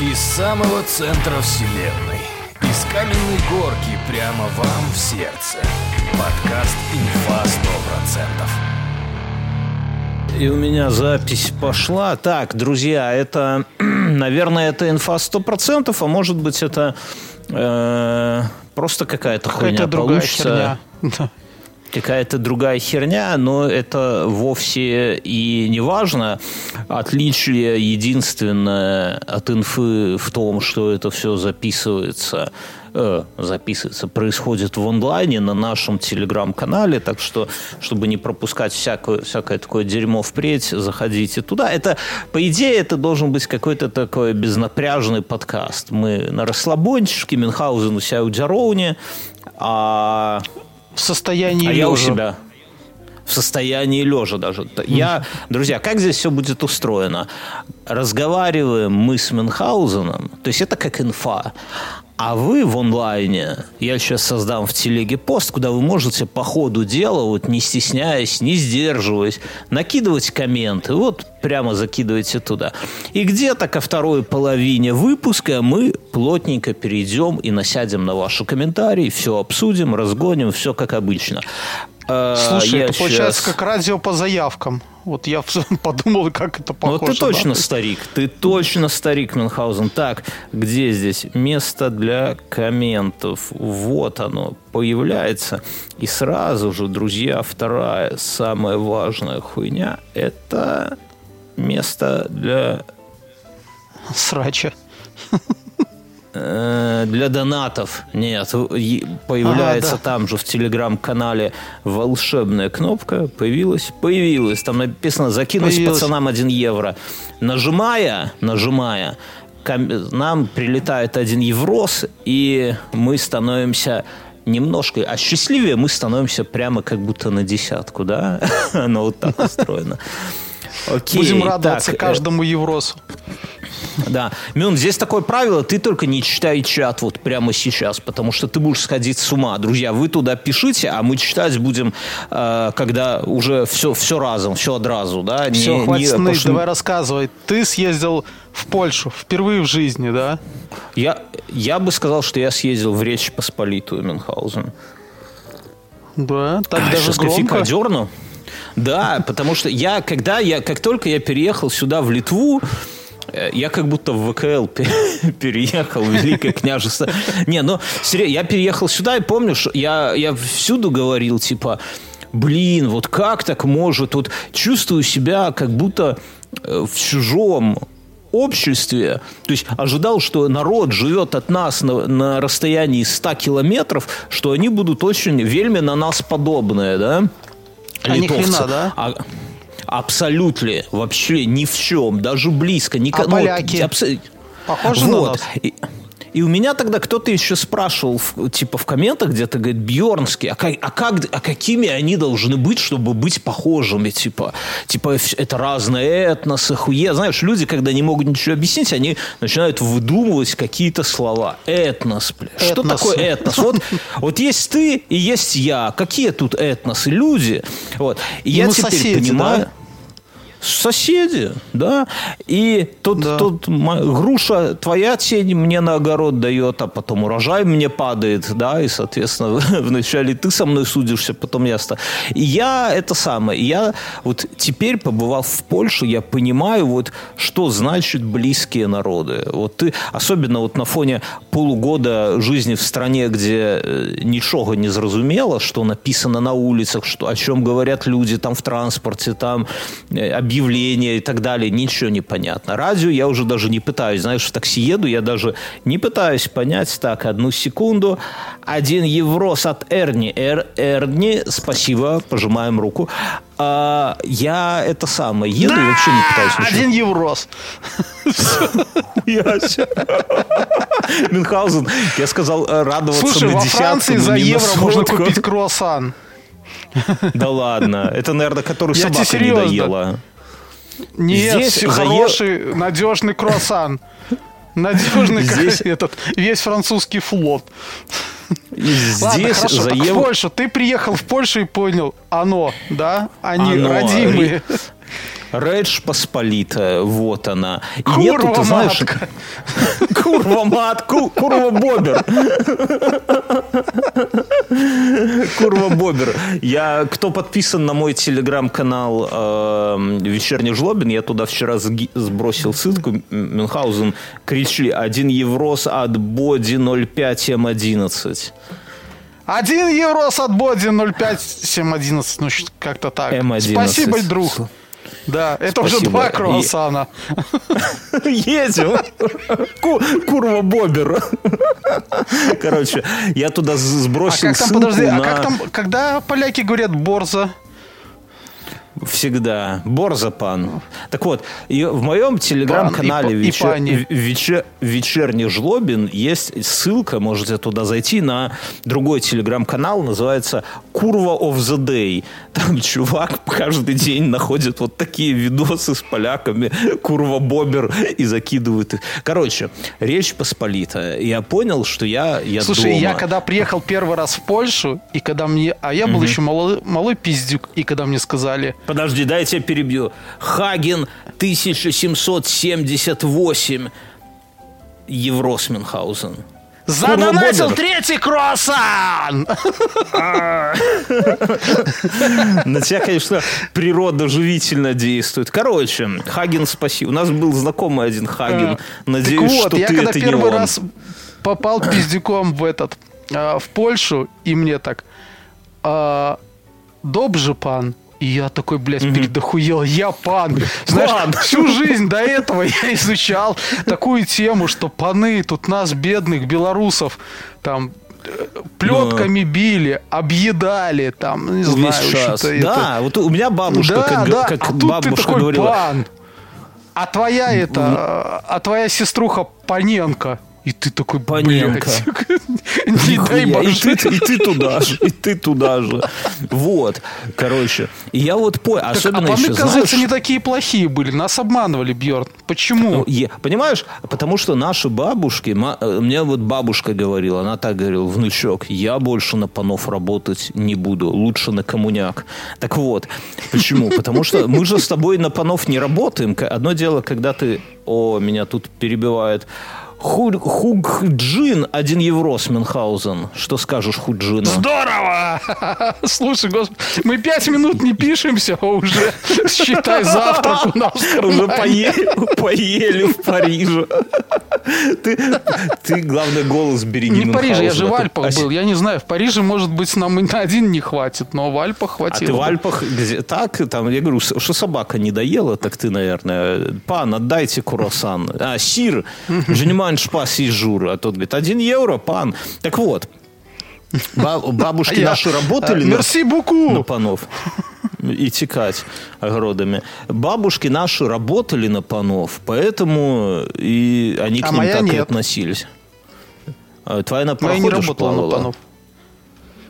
Из самого центра вселенной. Из каменной горки прямо вам в сердце. Подкаст «Инфа 100%». И у меня запись пошла. Так, друзья, это, наверное, это инфа 100%, а может быть это э, просто какая-то Какая-то хуйня другая получится. херня. какая-то другая херня, но это вовсе и не важно. Отличие единственное от инфы в том, что это все записывается э, записывается, происходит в онлайне на нашем телеграм-канале, так что, чтобы не пропускать всякое, всякое такое дерьмо впредь, заходите туда. Это, по идее, это должен быть какой-то такой безнапряжный подкаст. Мы на расслабончике, Мюнхгаузен у себя у Дзяроуни, а В состоянии а я у лежа. себя в состоянии лежа даже. Я, друзья, как здесь все будет устроено? Разговариваем мы с Мюнхгаузеном, то есть это как инфа. А вы в онлайне, я сейчас создам в телеге пост, куда вы можете по ходу дела, вот не стесняясь, не сдерживаясь, накидывать комменты. Вот прямо закидывайте туда. И где-то ко второй половине выпуска мы плотненько перейдем и насядем на ваши комментарии, все обсудим, разгоним, все как обычно. Э, Слушай, я это получается щас- как радио по заявкам. Вот я подумал, как это похоже. Вот ты точно да? старик, ты точно старик, Мюнхгаузен. Так, где здесь место для комментов? Вот оно появляется. И сразу же, друзья, вторая самая важная хуйня – это место для Срача. Э, Для донатов нет. Появляется А, да. там же в телеграм-канале волшебная кнопка. Появилась? Появилась. Там написано «Закинуть Появилась. пацанам 1 евро». Нажимая, нажимая, нам прилетает 1 еврос, и мы становимся немножко, а счастливее мы становимся прямо как будто на десятку, да? Оно вот так устроено. Окей, Будем радоваться так, каждому евросу. да. Мюн, здесь такое правило, ты только не читай чат вот прямо сейчас, потому что ты будешь сходить с ума. Друзья, вы туда пишите, а мы читать будем, э, когда уже все, все разом, все одразу, да? Все, Не- хватит не- потому что давай рассказывай. Ты съездил в Польшу впервые в жизни, да? Я, я бы сказал, что я съездил в Речь Посполитую, Мюнхгаузен. Да, так Ай, даже сейчас кофейка громко. Да, потому что я, когда я, как только я переехал сюда, в Литву, э, я как будто в ВКЛ пе- переехал, в Великое княжество. Не, ну, я переехал сюда и помню, что я, я всюду говорил, типа, блин, вот как так может, вот чувствую себя как будто э, в чужом обществе, то есть ожидал, что народ живет от нас на, на расстоянии 100 километров, что они будут очень вельми на нас подобные, да? А Литовцы. хрена, да? А- Абсолютно, вообще ни в чем, даже близко. Ни, А поляки? абсо- Похожи на вот. нас? И, у меня тогда кто-то еще спрашивал, типа в комментах где-то, говорит, Бьернский, а, как, а, как, а какими они должны быть, чтобы быть похожими? Типа, типа это разные этносы, хуе. Знаешь, люди, когда не могут ничего объяснить, они начинают выдумывать какие-то слова. Этнос, бля. Что Этнос. такое этнос? Вот, вот есть ты и есть я. Какие тут этносы? Люди. Вот. И я мы теперь соседи, понимаю... да? Соседи, да. И тут, Да. тут груша твоя тень мне на огород дает, а потом урожай мне падает, да, и, соответственно, вначале ты со мной судишься, потом я... И я это самое, я вот теперь, побывав в Польше, я понимаю вот, что значит близкие народы. Вот ты, особенно вот на фоне полугода жизни в стране, где э, ничего не зразумело, что написано на улицах, что, о чем говорят люди там в транспорте, там э, объявления и так далее, ничего не понятно. Радио я уже даже не пытаюсь, знаешь, в такси еду, я даже не пытаюсь понять, так, одну секунду, один еврос от Эрни, Эр, Эрни, спасибо, пожимаем руку. А, я это самое, еду и вообще не пытаюсь ничего Один еврос. Мюнхгаузен, я сказал э, радоваться Слушай, во Франции за евро можно купить круассан. Да ладно, это, наверное, который собака не доела. Нет, Здесь хороший, надежный круассан. Надежный как Здесь- этот весь французский флот. И Ладно, Здесь хорошо, за так в. Польшу. Ты приехал в Польшу и понял, оно, да? Они Оно. родимые. Редж Посполитая, вот она. И Курва нету, ты знаешь... Курва мат, ку- курва бобер. Курва бобер. Я, кто подписан на мой телеграм-канал э, Вечерний Жлобин, я туда вчера сбросил ссылку. Мюнхгаузен кричи, один еврос от боди 05 М11. Один евро с от боди 05711, ну как-то так. М11. Спасибо, друг. Да, это уже Спасибо. два И- круассана. Едем. Ку- Курва бобер. Короче, я туда с- А сбросил как там, подожди, а как там, когда поляки говорят борза? Всегда. Борзапан. Так вот, и в моем телеграм-канале вечер- пани. вече- «Вечерний жлобин» есть ссылка, можете туда зайти, на другой телеграм-канал, называется «Курва of the Day». Там чувак каждый день находит вот такие видосы с поляками, «Курва Бобер» и закидывает их. Короче, речь посполитая. Я понял, что я, я Слушай, дома. я когда приехал первый раз в Польшу, и когда мне... А я был еще малой, малой пиздюк, и когда мне сказали... Подожди, дай я тебя перебью. Хаген 1778. Еврос Мюнхгаузен. Задонатил третий круассан! На тебя, конечно, природа живительно действует. Короче, Хаген, спасибо. У нас был знакомый один Хаген. Надеюсь, так вот, что я ты когда это не первый он. раз попал пиздюком в этот, а, в Польшу, и мне так, а, добже пан, и я такой, блядь, передохуел, я пан. Знаешь, Пан. всю жизнь до этого я изучал такую тему, что паны тут нас, бедных белорусов, там плетками били, объедали, там, не знаю, что-то Да, вот у меня бабушка, да, как, да. как а бабушка ты такой говорила, пан. А твоя это, а твоя сеструха Паненко. И ты такой, Паненко. Не дай боже. ты, и ты туда же, и ты туда же. Вот, короче. Я вот понял, Так, особенно а еще, кажется, не такие плохие были. Нас обманывали, Бьерн. Почему? Ну, понимаешь, потому что наши бабушки, э, мне вот бабушка говорила, она так говорила, внучок, я больше на панов работать не буду, лучше на коммуняк. Так вот, почему? Потому что мы же с тобой на панов не работаем. Одно дело, когда ты, о, меня тут перебивает, Ху- Хугджин, один евро с Мюнхгаузен. Что скажешь Худжина? Здорово! Слушай, господи, мы пять минут не пишемся, а уже, считай, завтрак у нас. в Уже поели, поели в Париже. Ты, ты, главное, голос береги Не в Париже, я же в Мюнхгаузена. Альпах А был. Я не знаю, в Париже, может быть, нам и на один не хватит, но в Альпах А хватило. ты в. Альпах где так? Там, я говорю, что собака не доела, так ты, наверное, пан, отдайте круассан. А, сир, je mange pas six jours. А тот говорит, один евро, пан. Так вот, ба- бабушки А наши работали э, на, Мерси буку. на панов и текать огородами. Бабушки наши работали на панов, поэтому и они к А ним моя так и относились. А Твоя на не пароходе ж работала на панов.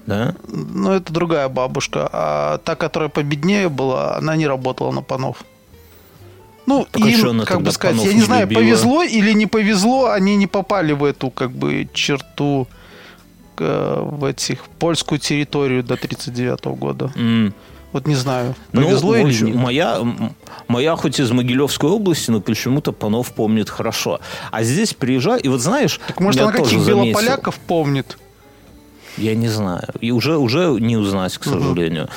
Да? Ну, это другая бабушка. А та, которая победнее была, она не работала на панов. Ну, а им, как бы сказать, я не знаю, любила? повезло или не повезло, они не попали в эту, как бы, черту, э, в этих, польскую территорию до 39 года. М. Вот не знаю, Ну, повезло в или общем, нет. Моя, моя хоть из Могилевской области, но почему-то Панов помнит хорошо. А здесь приезжаю, и вот знаешь, Так может она каких белополяков помнит? Я не знаю. И уже, уже не узнать, к сожалению.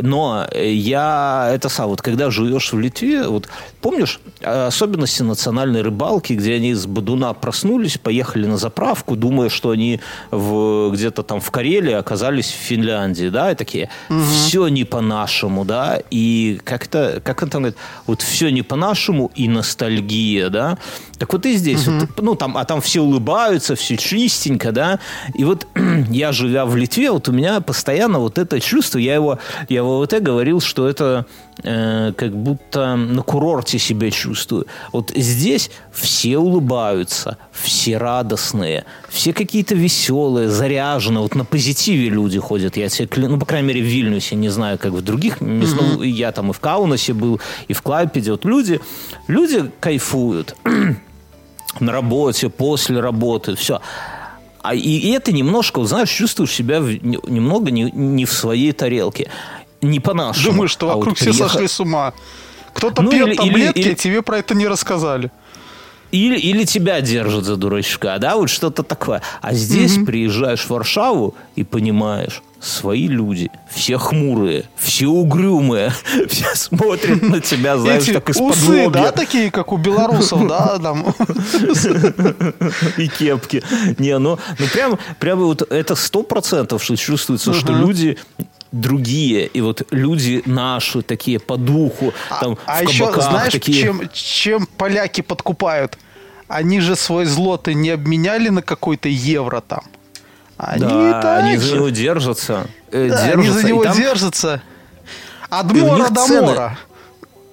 Но э, я это сам, вот когда живешь в Литве, вот помнишь э, особенности национальной рыбалки, где они с Бадуна проснулись, поехали на заправку, думая, что они в, где-то там в Карелии оказались в Финляндии, да, и такие, все не по-нашему, да, и как-то, как он там говорит, вот все не по-нашему и ностальгия, да. Так вот и здесь, вот, ну там, а там все улыбаются, все чистенько, да, и вот я живя в Литве, вот у меня постоянно вот это чувство, я его, я в ОВТ говорил, что это э, как будто на курорте себя чувствую. Вот здесь все улыбаются, все радостные, все какие-то веселые, заряженные, вот на позитиве люди ходят. Я тебе кля- ну, по крайней мере, в Вильнюсе, не знаю, как в других местах, ну, я там и в Каунасе был, и в Клайпеде, вот люди, люди кайфуют на работе, после работы, все. А и, и это немножко, вот знаешь, чувствуешь себя в- не- немного не, не в своей тарелке. Не по-нашему. Думаю, что А вот вокруг все приехал- сошли с ума. Кто-то Ну, пьет или- таблетки, или- а тебе про это не рассказали. Или, или тебя держат за дурачка, да, вот что-то такое. А здесь приезжаешь в Варшаву и понимаешь, свои люди, все хмурые, все угрюмые, все смотрят на тебя, знаешь, Эти так из-под усы, лобья. да, такие, как у белорусов, да, там. и кепки. Не, ну, ну прям, прям вот это сто процентов, чувствуется, что люди другие, и вот люди наши такие по духу, там а в еще кабаках знаешь, такие... чем, чем поляки подкупают? Они же свой злоты не обменяли на какой-то евро там. Они да, так они же. за него держатся. э, Да, они держатся, за и него там- держатся. От мора до цены- мора.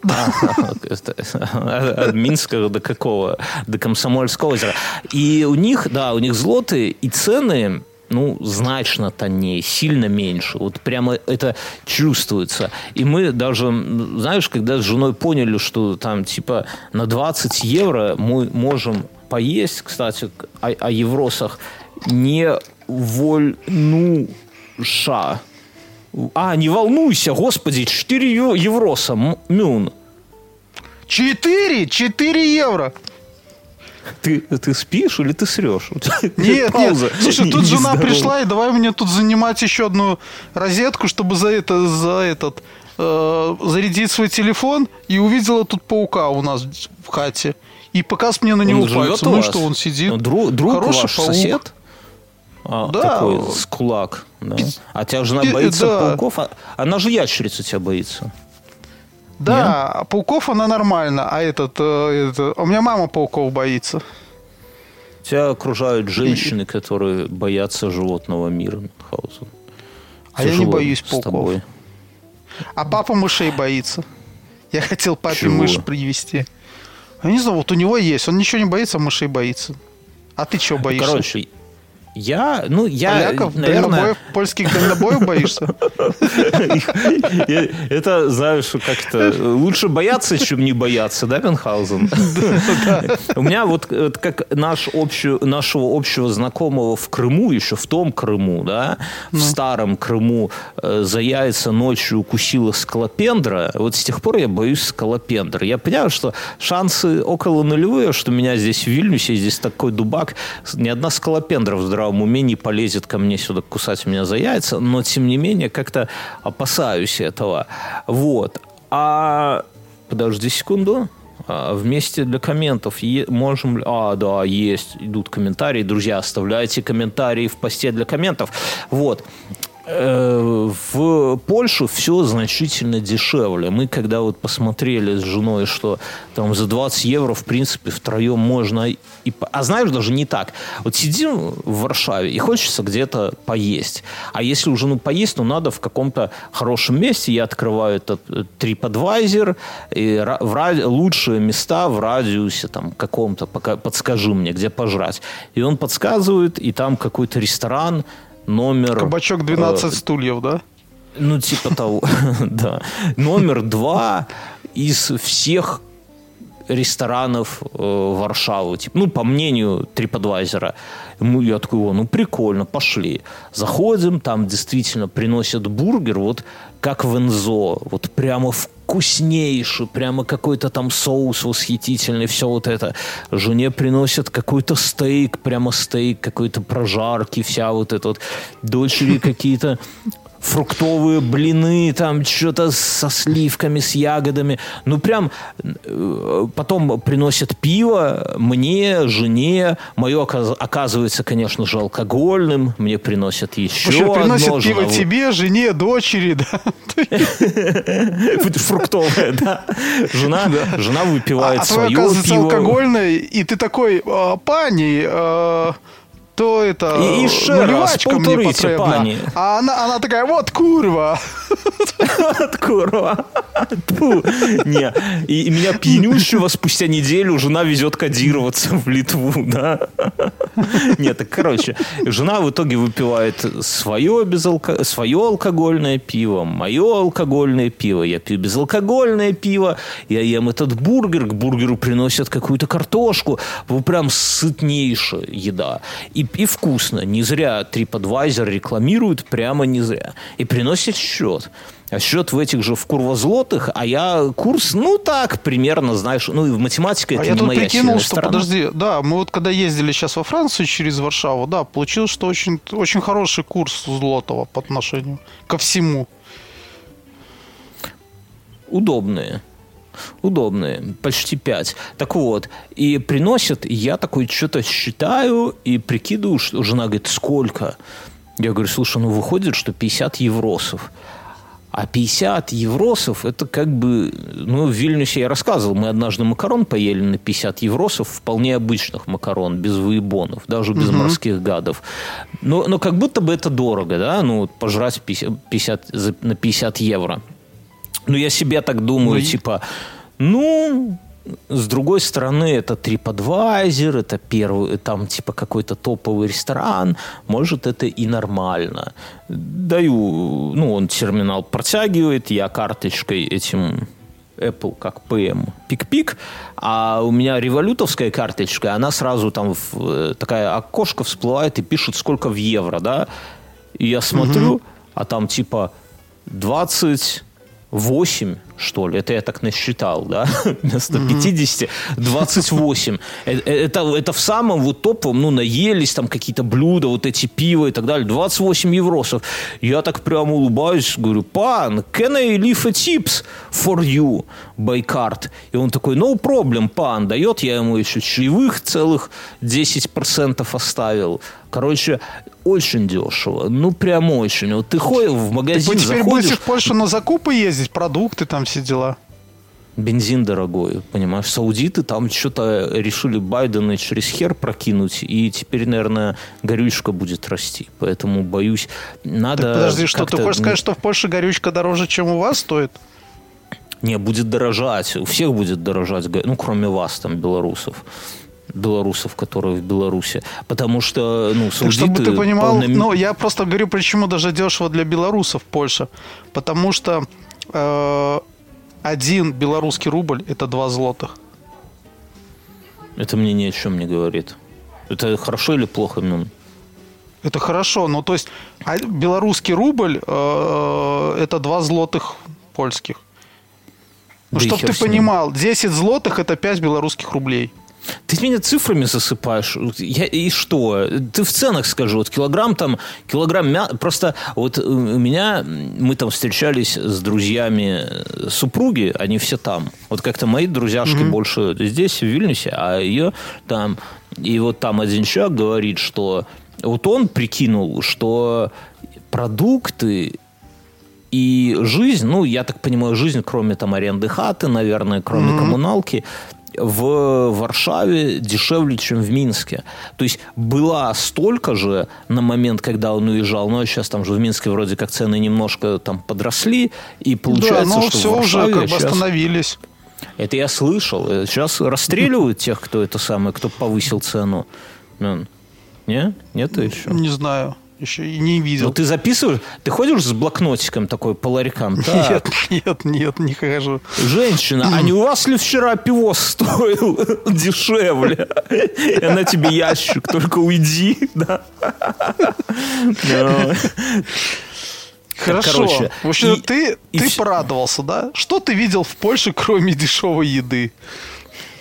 От Минска до какого? До Комсомольского озера. И у них, да, у них злоты и цены ну, значно тоннее, сильно меньше. Вот прямо это чувствуется. И мы даже, знаешь, когда с женой поняли, что там типа на 20 евро мы можем поесть, кстати, о, о евросах, не вольнуша. А, не волнуйся, господи, 4 ю- евроса, мюн. Четыре! Четыре евро! Ты, ты спишь или ты срешь? Нет, пауза нет. Слушай, не- тут жена пришла, и давай мне тут занимать еще одну розетку, чтобы за это, за этот э, зарядить свой телефон, и увидела тут паука у нас в хате. И показ мне на него Он пальцем. Ну что, он сидит. Ну, друг друг Хороший ваш паук. сосед? А, Да. Такой с кулак. Да. А тебя жена боится да. пауков? А- Она же ящерицу тебя боится. Да, а пауков она нормально, а этот, э, это- у меня мама пауков боится. Тебя окружают женщины, которые боятся животного мира. Мюнхгаузен. А я не боюсь пауков. А папа мышей боится. Я хотел папе Чего? мышь привезти. Я не знаю, вот у него есть. Он ничего не боится, а мышей боится. А ты чего боишься? Короче, я, ну, я, Поляков, наверное, дальнобоев, польских дальнобоев боишься? Это, знаешь, как-то лучше бояться, чем не бояться, да, Мюнхгаузен? У меня вот как нашего общего знакомого в Крыму, еще в том Крыму, да, в старом Крыму э, за яйца ночью укусила скалопендра. Вот с тех пор я боюсь скалопендра. Я понимаю, что шансы около нулевые, что меня здесь в Вильнюсе, здесь такой дубак, ни одна скалопендра в здравом уме не полезет ко мне сюда кусать меня за яйца, но тем не менее как-то опасаюсь этого. Вот. А подожди секунду. А, Вместе для комментов е- можем... А, да, есть. Идут комментарии. Друзья, оставляйте комментарии в посте для комментов. Вот. Э, В Польшу все значительно дешевле. Мы когда вот посмотрели с женой, что там за 20 евро, в принципе, втроем можно... И... А знаешь, даже не так. Вот сидим в Варшаве и хочется где-то поесть. А если уже ну поесть, ну надо в каком-то хорошем месте. Я открываю этот э, TripAdvisor, и ра- в ради- лучшие места в радиусе там каком-то, пока подскажи мне, где пожрать. И он подсказывает, и там какой-то ресторан, номер... Кабачок 12 стульев, да? Ну, типа того, да. Номер два из всех ресторанов э, Варшавы. Типа, ну, по мнению TripAdvisor. Ну, я такой, о, ну, прикольно, пошли. Заходим, там действительно приносят бургер, вот как в Энзо. Вот прямо вкуснейший, прямо какой-то там соус восхитительный, все вот это. Жене приносят какой-то стейк, прямо стейк, какой-то прожарки, вся вот эта вот. Дочери какие-то фруктовые блины, там что-то со сливками, с ягодами. Ну, прям э, потом приносят пиво мне, жене. Мое оказ- оказывается, конечно же, алкогольным. Мне приносят еще Слушай, приносят одно. пиво жена- тебе, жене, дочери, да? Фруктовое, да. Жена, жена А, выпивает а твое, свое оказывается, пиво. алкогольное, и ты такой, «А, пани, то это И- і ще раз, потребна. пані. А она, она такая, вот курва. От курва. Тьфу. Не. И, и меня пьянющего спустя неделю жена везет кодироваться в Литву, да? Нет, так, короче, жена в итоге выпивает свое, безалко... свое алкогольное пиво, мое алкогольное пиво. Я пью безалкогольное пиво, я ем этот бургер, к бургеру приносят какую-то картошку. Вот Прям сытнейшая еда. И и, и вкусно. Не зря TripAdvisor рекламирует, прямо не зря. И приносит счет. А счет в этих же в курвозлотых, а я курс, ну так, примерно, знаешь, ну и в математике а это я не тут моя прикинул, что, сторона. подожди, да, мы вот когда ездили сейчас во Францию через Варшаву, да, получилось, что очень, очень хороший курс у Злотого по отношению ко всему. Удобные. Удобные, почти 5. Так вот, и приносят, и я такой что-то считаю и прикидываю, что жена говорит, сколько? Я говорю, слушай, ну выходит, что 50 евросов. А 50 евросов, это как бы... Ну, в Вильнюсе я рассказывал, мы однажды макарон поели на 50 евросов, вполне обычных макарон, без выебонов, даже без Мгм. морских гадов. Но, но как будто бы это дорого, да? Ну, пожрать 50, 50 за- на 50 евро. Ну, я себе так думаю, Ну, типа, ну, с другой стороны, это TripAdvisor, это первый, там, типа, какой-то топовый ресторан, может, это и нормально. Даю, ну, он терминал протягивает, я карточкой этим Apple как PM пик-пик, а у меня револютовская карточка, она сразу там в, э, такая окошко всплывает и пишет, сколько в евро, да, и я смотрю, а там типа 28, что ли, это я так насчитал, да, вместо 50, 28. Э- э- Это, это в самом вот топовом, ну, наелись там какие-то блюда, вот эти пиво и так далее, 28 евросов. Я так прямо улыбаюсь, говорю, пан, can I leave a tips for you by card? И он такой, no problem, пан, дает, я ему еще чаевых целых 10% оставил. Короче, очень дешево. Ну, прям очень. Вот ты ходишь в Так магазин, вы теперь заходишь, будете в Польшу на закупы ездить, продукты там все дела. бензин дорогой, понимаешь? Саудиты там что-то решили Байдена через хер прокинуть, и теперь, наверное, горючка будет расти. Поэтому, боюсь, надо... Так подожди, что ты хочешь сказать, что в Польше горючка дороже, чем у вас стоит? Не, будет дорожать. У всех будет дорожать. Ну, кроме вас, там, белорусов. Белорусов, которые в Беларуси. Потому что, ну, Так, саудиты... чтобы ты понимал, полномер- ну, я просто говорю, почему даже дешево для белорусов Польша. Потому что э, один белорусский рубль – это 2 злотых. Это мне ни о чем не говорит. Это хорошо или плохо, Мюн? Это хорошо, ну, то есть а белорусский рубль э, – это 2 злотых польских. Ну, Да чтобы ты понимал, 10 злотых – это 5 белорусских рублей. Ты меня цифрами засыпаешь. Я, и что? Ты в ценах скажи. Вот килограмм там, килограмм мяса. Просто вот у меня, мы там встречались с друзьями э, супруги, они все там. Вот как-то мои друзьяшки больше здесь, в Вильнюсе, а ее там. И вот там один человек говорит, что вот он прикинул, что продукты и жизнь, ну, я так понимаю, жизнь, кроме там аренды хаты, наверное, кроме коммуналки, в Варшаве дешевле, чем в Минске. То есть была столько же на момент, когда он уезжал, но сейчас там же в Минске вроде как цены немножко там подросли, и получается, да, но что все в уже Варшаве как бы остановились. Это я слышал. Э, Сейчас расстреливают тех, кто это самое, кто повысил цену. Мен, Не? Нет еще? Не знаю, еще и не видел. Ну, ты записываешь, ты ходишь с блокнотиком такой по ларькам? Так, Нет, нет, нет, не хожу. Женщина, а не у вас ли вчера пиво стоил дешевле? И она тебе ящик, только уйди, да? Хорошо. короче, в общем, и- ты, и ты вс- порадовался, да? Что ты видел в Польше, кроме дешевой еды?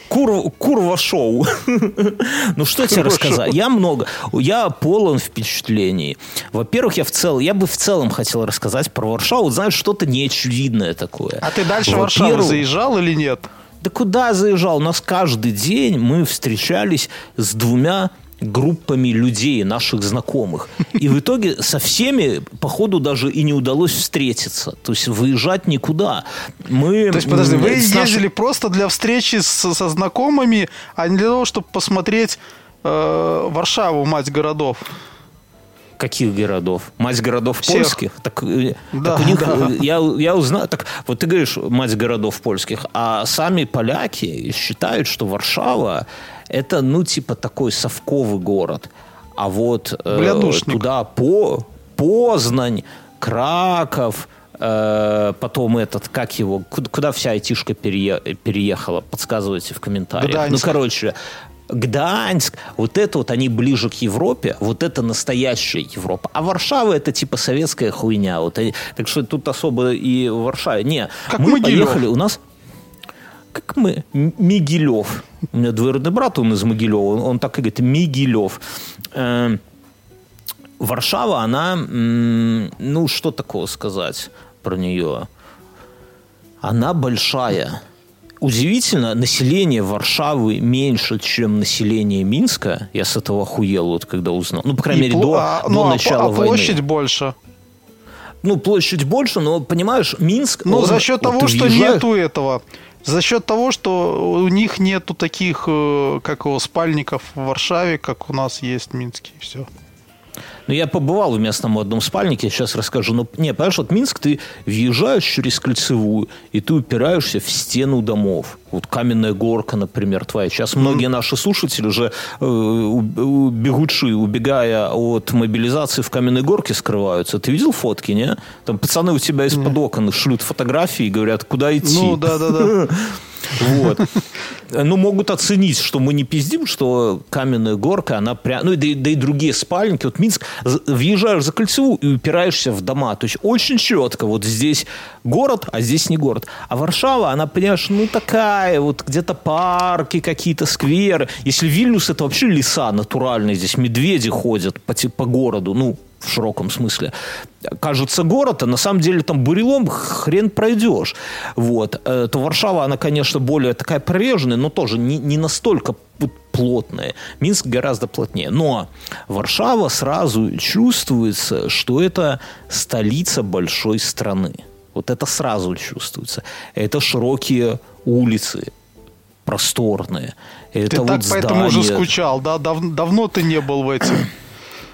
Кур, курва шоу. Ну, что тебе рассказать? Я много, я полон впечатлений. Во-первых, я в целом, я бы в целом хотел рассказать про Варшаву. Знаешь, что-то неочевидное такое. А ты дальше Варшаву заезжал или нет? Да куда заезжал? У нас каждый день мы встречались с двумя группами людей, наших знакомых. И в итоге со всеми, походу, даже и не удалось встретиться. То есть выезжать никуда. Мы, То есть, подожди, вы ездили просто для встречи с- со знакомыми, а не для того, чтобы посмотреть э, Варшаву, мать городов? Каких городов? Мать городов Всех. польских? Так, э, Да, так у них, да. э, я, я узнал, так вот ты говоришь мать городов польских, а сами поляки считают, что Варшава это, ну, типа такой совковый город. А вот э, туда по, Познань, Краков, э, потом этот, как его, куда, куда вся айтишка перее- переехала, подсказывайте в комментариях. Ну, Гданьск. короче, Гданьск, вот это вот они ближе к Европе, вот это настоящая Европа. А Варшава это типа советская хуйня. Вот, так что тут особо и в Варшаве. Не, Как мы Могилев. поехали, у нас как мы, М- Мигелев. У меня двоюродный брат, он из Могилева, он, он так и говорит, Мигелев. Э, Варшава, она, ну, что такого сказать про нее? Она большая. Удивительно, население Варшавы меньше, чем население Минска. Я с этого охуел, вот когда узнал. Ну, по крайней И мере, пл- до, а, до ну, а начала а войны. площадь больше. Ну, площадь больше, но, понимаешь, Минск... Ну, за счет вот того, что въезжаешь- нету этого. За счет того, что у них нету таких, э, как его, спальников в Варшаве, как у нас есть в Минске. Все. Ну, я побывал в местном одном спальнике, сейчас расскажу. Но, не, понимаешь, вот Минск, ты въезжаешь через Кольцевую, и ты упираешься в стену домов. Вот каменная горка, например, твоя. Сейчас многие наши слушатели уже э, бегучи, убегая от мобилизации в каменной горке, скрываются. Ты видел фотки, не? Там пацаны у тебя из-под окон шлют фотографии и говорят, куда идти. Ну, да-да-да. Вот. Ну, могут оценить, что мы не пиздим, что каменная горка, она прям... Ну, и да, да и другие спальники. Вот Минск, въезжаешь за кольцевую и упираешься в дома. То есть очень четко. Вот здесь город, а здесь не город. А Варшава, она, понимаешь, ну, такая вот где-то парки какие-то, скверы. Если Вильнюс, это вообще леса натуральные. Здесь медведи ходят по, по городу. Ну, в широком смысле. Кажется город, а на самом деле там бурелом хрен пройдешь. Вот. Э, То Варшава, она, конечно, более такая прореженная, но тоже не, не настолько плотная. Минск гораздо плотнее. Но Варшава сразу чувствуется, что это столица большой страны. Вот это сразу чувствуется. Это широкие улицы, просторные. Это Ты вот так поэтому уже скучал, да? Дав- давно ты не был в этих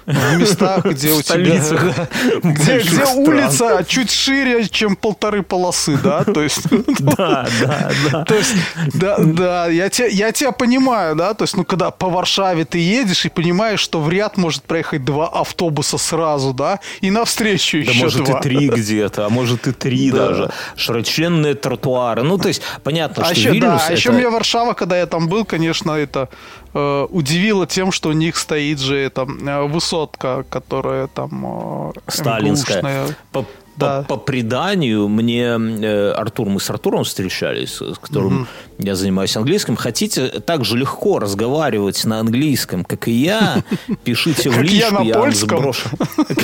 в местах, где у тебя... Где, где улица чуть шире, чем полторы полосы, да? То есть... Да, да, да. То есть, да, да, я тебя, я тебя понимаю, да, то есть, ну, когда по Варшаве ты едешь и понимаешь, что в ряд может проехать два автобуса сразу, да, и навстречу Да еще может два. и три где-то, а может и три Да. даже. Широченные тротуары. Ну, то есть, понятно, А что еще, Вильнюс да, а это... еще меня Варшава, когда я там был, конечно, это э, удивило тем, что у них стоит же это, э, высотка, которая там... э, Сталинская. По, Да. по, по преданию мне э, Артур, мы с Артуром встречались, с которым я занимаюсь английским. Хотите так же легко разговаривать на английском, как и я, пишите в личку, я вам сброшу.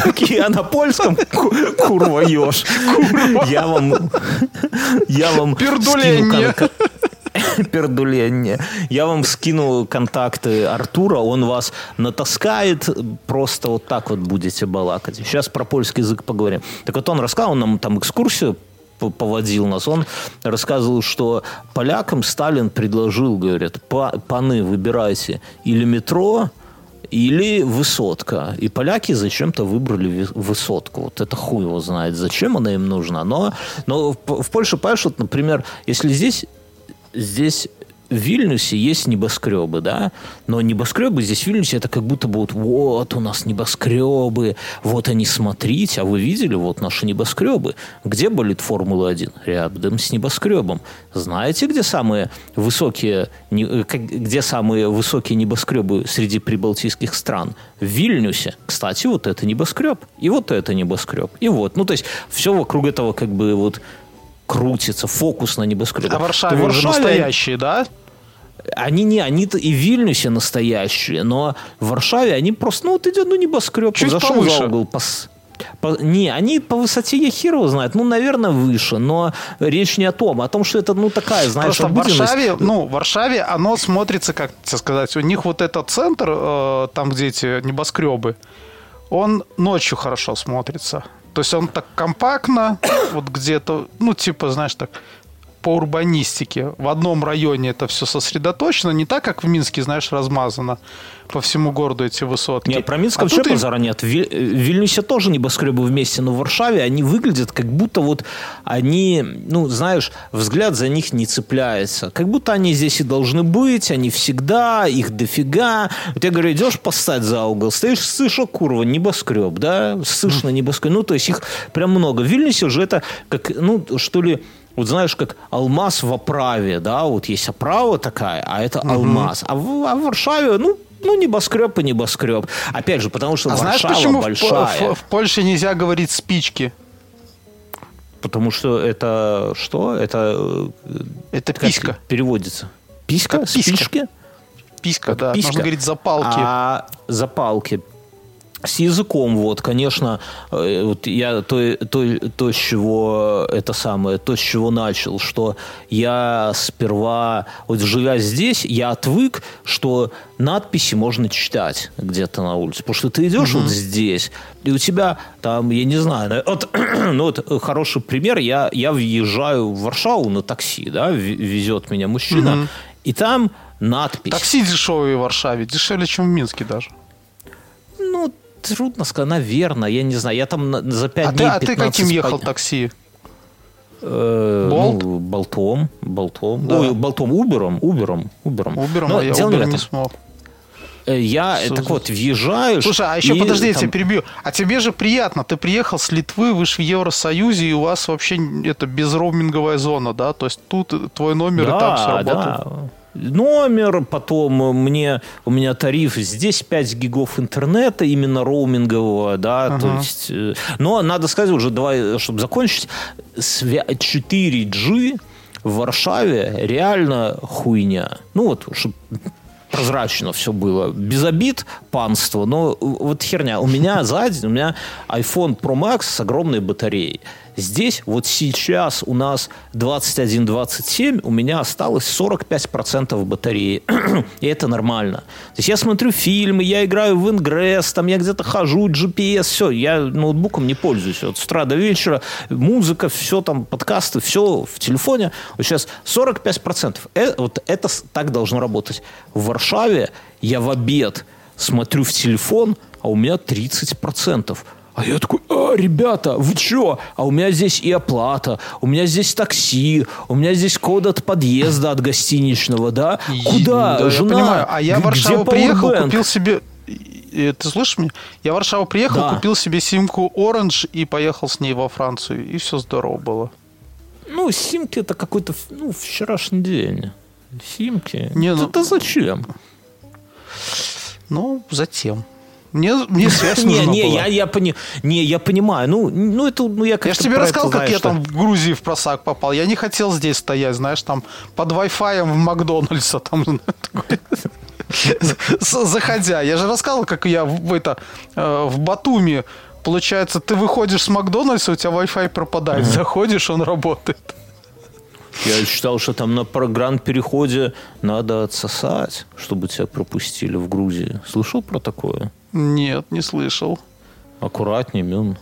Как я на польском, ку- курва ешь. Я вам, я вам скину Пердуленье. Я вам скину контакты Артура, он вас натаскает, просто вот так вот будете балакать. Сейчас про польский язык поговорим. Так вот он рассказал, он нам там экскурсию поводил нас, он рассказывал, что полякам Сталин предложил, говорят, «Па- паны, выбирайте или метро, или высотка. И поляки зачем-то выбрали высотку. Вот это хуй его знает, зачем она им нужна. Но, но в Польше, понимаешь, вот, например, если здесь, здесь в Вильнюсе есть небоскребы, да, но небоскребы здесь в Вильнюсе это как будто бы вот, вот у нас небоскребы, вот они, смотрите, а вы видели вот наши небоскребы? Где болит Формула-1? Рядом с небоскребом. Знаете, где самые высокие, э, где самые высокие небоскребы среди прибалтийских стран? В Вильнюсе. Кстати, вот это небоскреб, и вот это небоскреб, и вот. Ну, то есть все вокруг этого как бы вот крутится, фокус на небоскребе. А в Варшаве уже Варшаве- настоящие, да? они не, они-то и в Вильнюсе настоящие, но в Варшаве они просто, ну вот идет, ну небоскреб, Чуть зашел повыше. за угол, пос- по- не, они по высоте я хер его знает, ну, наверное, выше, но речь не о том, о том, что это, ну, такая, знаешь, Просто в. Варшаве, ну, в Варшаве оно смотрится, как тебе сказать, у них вот этот центр, э, там, где эти небоскребы, он ночью хорошо смотрится. То есть он так компактно, вот где-то, ну, типа, знаешь, так, по урбанистике. В одном районе это все сосредоточено, не так, как в Минске, знаешь, размазано по всему городу эти высотки. Нет, про Минск А вообще тут и- нет. В Виль- в Вильнюсе тоже небоскребы вместе, но в Варшаве они выглядят, как будто вот они, ну, знаешь, взгляд за них не цепляется. Как будто они здесь и должны быть, они всегда, их дофига. Вот я говорю, идешь постать за угол, стоишь, слышь, о, курва, небоскреб, да, слышно небоскреб. Ну, то есть их прям много. В Вильнюсе уже это, как, ну, что ли, вот знаешь, как алмаз в оправе, да, вот есть оправа такая, а это алмаз. А в, а в Варшаве, ну, ну, небоскреб и небоскреб. Опять же, потому что А знаешь, Варшава почему в, большая. в- в Польше нельзя говорить спички? Потому что это что? Это э, Это как писька. переводится. Писька? Как писька. Спички? Писька, Как да. писька. Можно говорить запалки. А запалки. С языком, вот, конечно, э, вот я то, то, то, с чего это самое, то, с чего начал, что я сперва, вот живя здесь, я отвык, что надписи можно читать где-то на улице. Потому что ты идешь вот здесь, и у тебя там, я не знаю, на- вот, ну вот хороший пример, я, я въезжаю в Варшаву на такси, да, везет меня мужчина, и там надпись. Такси дешевые в Варшаве. Дешевле, чем в Минске даже. Ну, трудно сказать, наверное, я не знаю. Я там за 5 А ты, дней а ты 15 каким ехал такси? Э, Болт? Ну, болтом. Болтом. Да. Ой, болтом. Убером. Убером. Убером. Убером, Но а я дело не смог. Э, Я, Что так вот, въезжаешь... Слушай, а еще и подожди, я там- тебя перебью. А тебе же приятно, ты приехал с Литвы, вы же в Евросоюзе, и у вас вообще это безроуминговая зона, да? То есть тут твой номер и там все работает. да. Номер, потом э, мне, у меня тариф, здесь 5 гигов интернета, именно роумингового, да, то Ага. есть, э, но надо сказать уже, давай, чтобы закончить, свя- 4G в Варшаве реально хуйня. Ну вот, чтобы прозрачно все было. Без обид, панство, но вот херня. У меня сзади, у меня iPhone Pro Max с огромной батареей. Здесь вот сейчас у нас 21-27, у меня осталось 45% батареи. И это нормально. То есть я смотрю фильмы, я играю в Ingress, там я где-то хожу, GPS, все. Я ноутбуком не пользуюсь. Вот с утра до вечера музыка, все там, подкасты, все в телефоне. Вот сейчас 45%. Э, вот это так должно работать. В Варшаве я в обед смотрю в телефон, а у меня 30%. А я такой, а, ребята, вы чё? А у меня здесь и оплата, у меня здесь такси, у меня здесь код от подъезда от гостиничного, да? Куда? да, я Жена? понимаю. А я в Варшаву приехал, купил себе... Ты слышишь меня? Я в Варшаву приехал, Да. купил себе симку Orange и поехал с ней во Францию. И все здорово было. Ну, симки это какой-то, ну, вчерашний день. Симки? Не, ну- Это зачем? Ну, затем. Мне, мне связь Не, не, была. я, я, пони... не, я понимаю. Ну, ну это, ну, я Я как-то же тебе рассказал, это, как знаешь, я там в Грузии в просак попал. Я не хотел здесь стоять, знаешь, там под Wi-Fi в Макдональдса там заходя. Я же рассказывал, как я в, это, э, в Батуми Получается, ты выходишь с Макдональдса, у тебя Wi-Fi пропадает. Заходишь, он работает. Я считал, что там на програн-переходе надо отсосать, чтобы тебя пропустили в Грузии. Слышал про такое? Нет, не слышал. Аккуратнее, Мюн.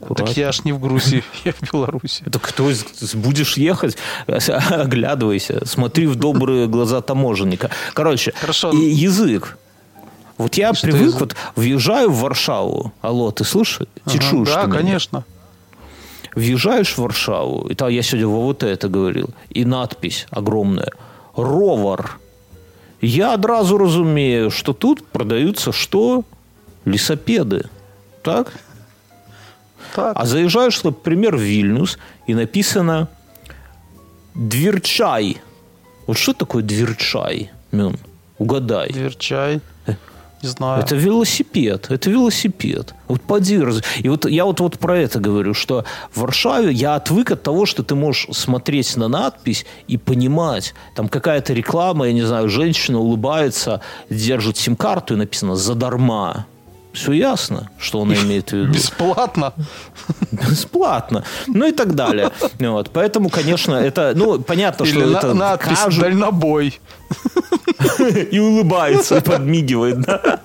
Так Аккуратнее. я ж не в Грузии, я в Беларуси. Это кто из- будешь ехать, оглядывайся, смотри в добрые глаза таможенника. Короче, Хорошо. и язык. Вот я Что привык, язык? вот въезжаю в Варшаву. Алло, ты слышишь? Ага, чуешь Да, ты меня? Въезжаешь в Варшаву, и там я сегодня в ОВТ это говорил, и надпись огромная «Ровар». Я одразу разумею, что тут продаются что? Лесопеды. Так? Так. А заезжаешь, например, в Вильнюс, и написано «Дверчай». Вот что такое дверчай, Мюн? Угадай. Дверчай. Не знаю. Это велосипед, это велосипед. Вот поди раз- И вот я вот, вот про это говорю, что в Варшаве я отвык от того, что ты можешь смотреть на надпись и понимать, там какая-то реклама, я не знаю, женщина улыбается, держит сим-карту и написано «задарма». Все ясно, что она имеет в виду. Бесплатно. Бесплатно. Ну и так далее. Вот. Поэтому, конечно, это, ну, понятно, Или что на- это надпись кажу- «Дальнобой». И улыбается, и подмигивает. да.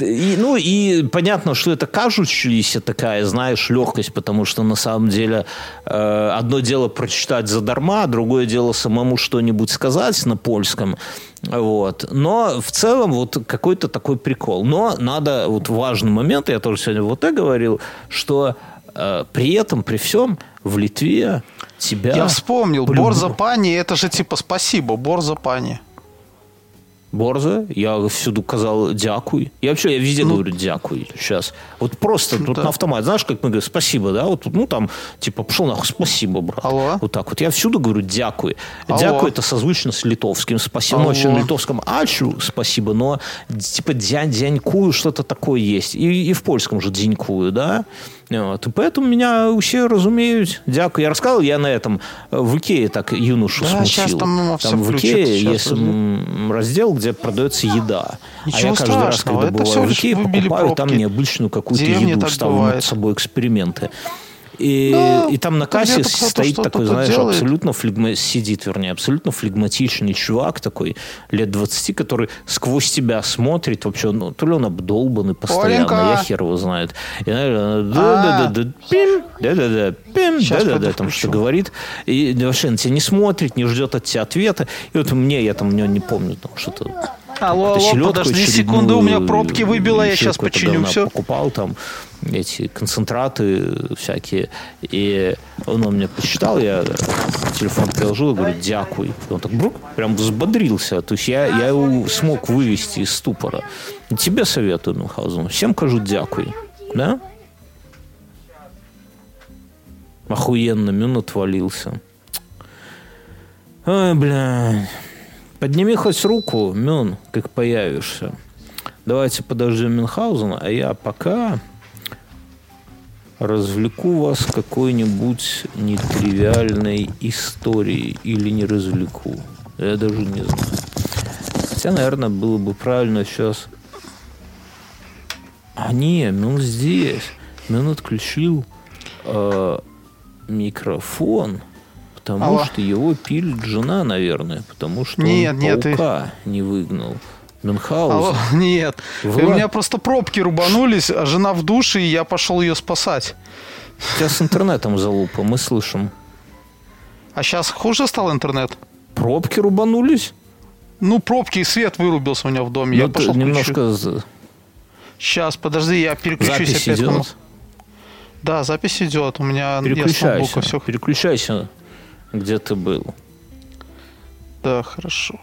И, Ну и понятно, что это кажущаяся такая, знаешь, легкость, потому что на самом деле э, одно дело прочитать задарма, другое дело самому что-нибудь сказать на польском. Вот. Но в целом вот какой-то такой прикол. Но надо, вот важный момент, я тоже сегодня вот это говорил, что при этом, при всем в Литве тебя... Я вспомнил. по-любому- Бор за пани, это же типа спасибо, бор за пани. Борза, я всюду казал дякуй. Я вообще я везде Ну. говорю дякуй сейчас. Вот просто тут Да. на автомат. Знаешь, как мы говорим, спасибо, да? Вот, тут, ну там, типа, пошел нахуй, спасибо, брат. Алло. Вот так вот. Я всюду говорю дякуй. Алло. Дякуй это созвучно с литовским. Спасибо. Ну, Алло. вообще на литовском ачу спасибо, но типа дя, дянькую что-то такое есть. И, и в польском же дянькую, да? Вот. И поэтому меня все разумеют. Дякую. Я рассказал, я на этом э, в Икее так юношу Да, смутил. там, всё в Икее есть м, раздел, где продается еда. а Ничего я каждый раз, когда бываю в Икее, покупаю там необычную какую-то еду, ставлю над собой эксперименты. И, Да, и там на кассе стоит такой, знаешь, делает. абсолютно флегма... сидит, вернее, абсолютно флегматичный чувак такой, лет 20, который сквозь тебя смотрит вообще, ну, то ли он обдолбанный постоянно, Оленька! я хер его знает. И, знаешь, да-да-да, пим, да-да-да, пим, да-да-да, там что говорит. И вообще на тебя не смотрит, не ждет от тебя ответа. И вот мне, я там не, помню, там что-то Алло, алло, подожди секунду, у меня пробки выбило, я сейчас починю все. покупал там эти концентраты всякие. И он, он мне посчитал, я телефон приложил, и говорю, дякуй. Он так брук, прям взбодрился. То есть я, я его смог вывести из ступора. Тебе советую, Мюнхгаузен, всем кажу дякуй. Да? Охуенно, Мюн отвалился. Ой, бля. Подними хоть руку, Мюн, как появишься. Давайте подождем Мюнхгаузена, а я пока развлеку вас какой-нибудь нетривиальной историей или не развлеку. Я даже не знаю. Хотя, наверное, было бы правильно сейчас... А не, Мюн здесь. Мюн отключил э, микрофон, потому Алло. что его пилит жена, наверное, потому что Нет, он нет, ты- паука не выгнал. Мюнхгаузен. Алло, нет. Влад. У меня просто пробки рубанулись, а жена в душе, и я пошел ее спасать. Тебя с интернетом залупа, мы слышим. А сейчас хуже стал интернет? Пробки рубанулись? Ну, пробки и свет вырубился у меня в доме. я Ну, ты пошел немножко Сейчас, подожди, я переключусь запись опять. на идет. Да, запись идет. У меня я Переключайся. ноутбука все. Переключайся, где ты был. Да, хорошо.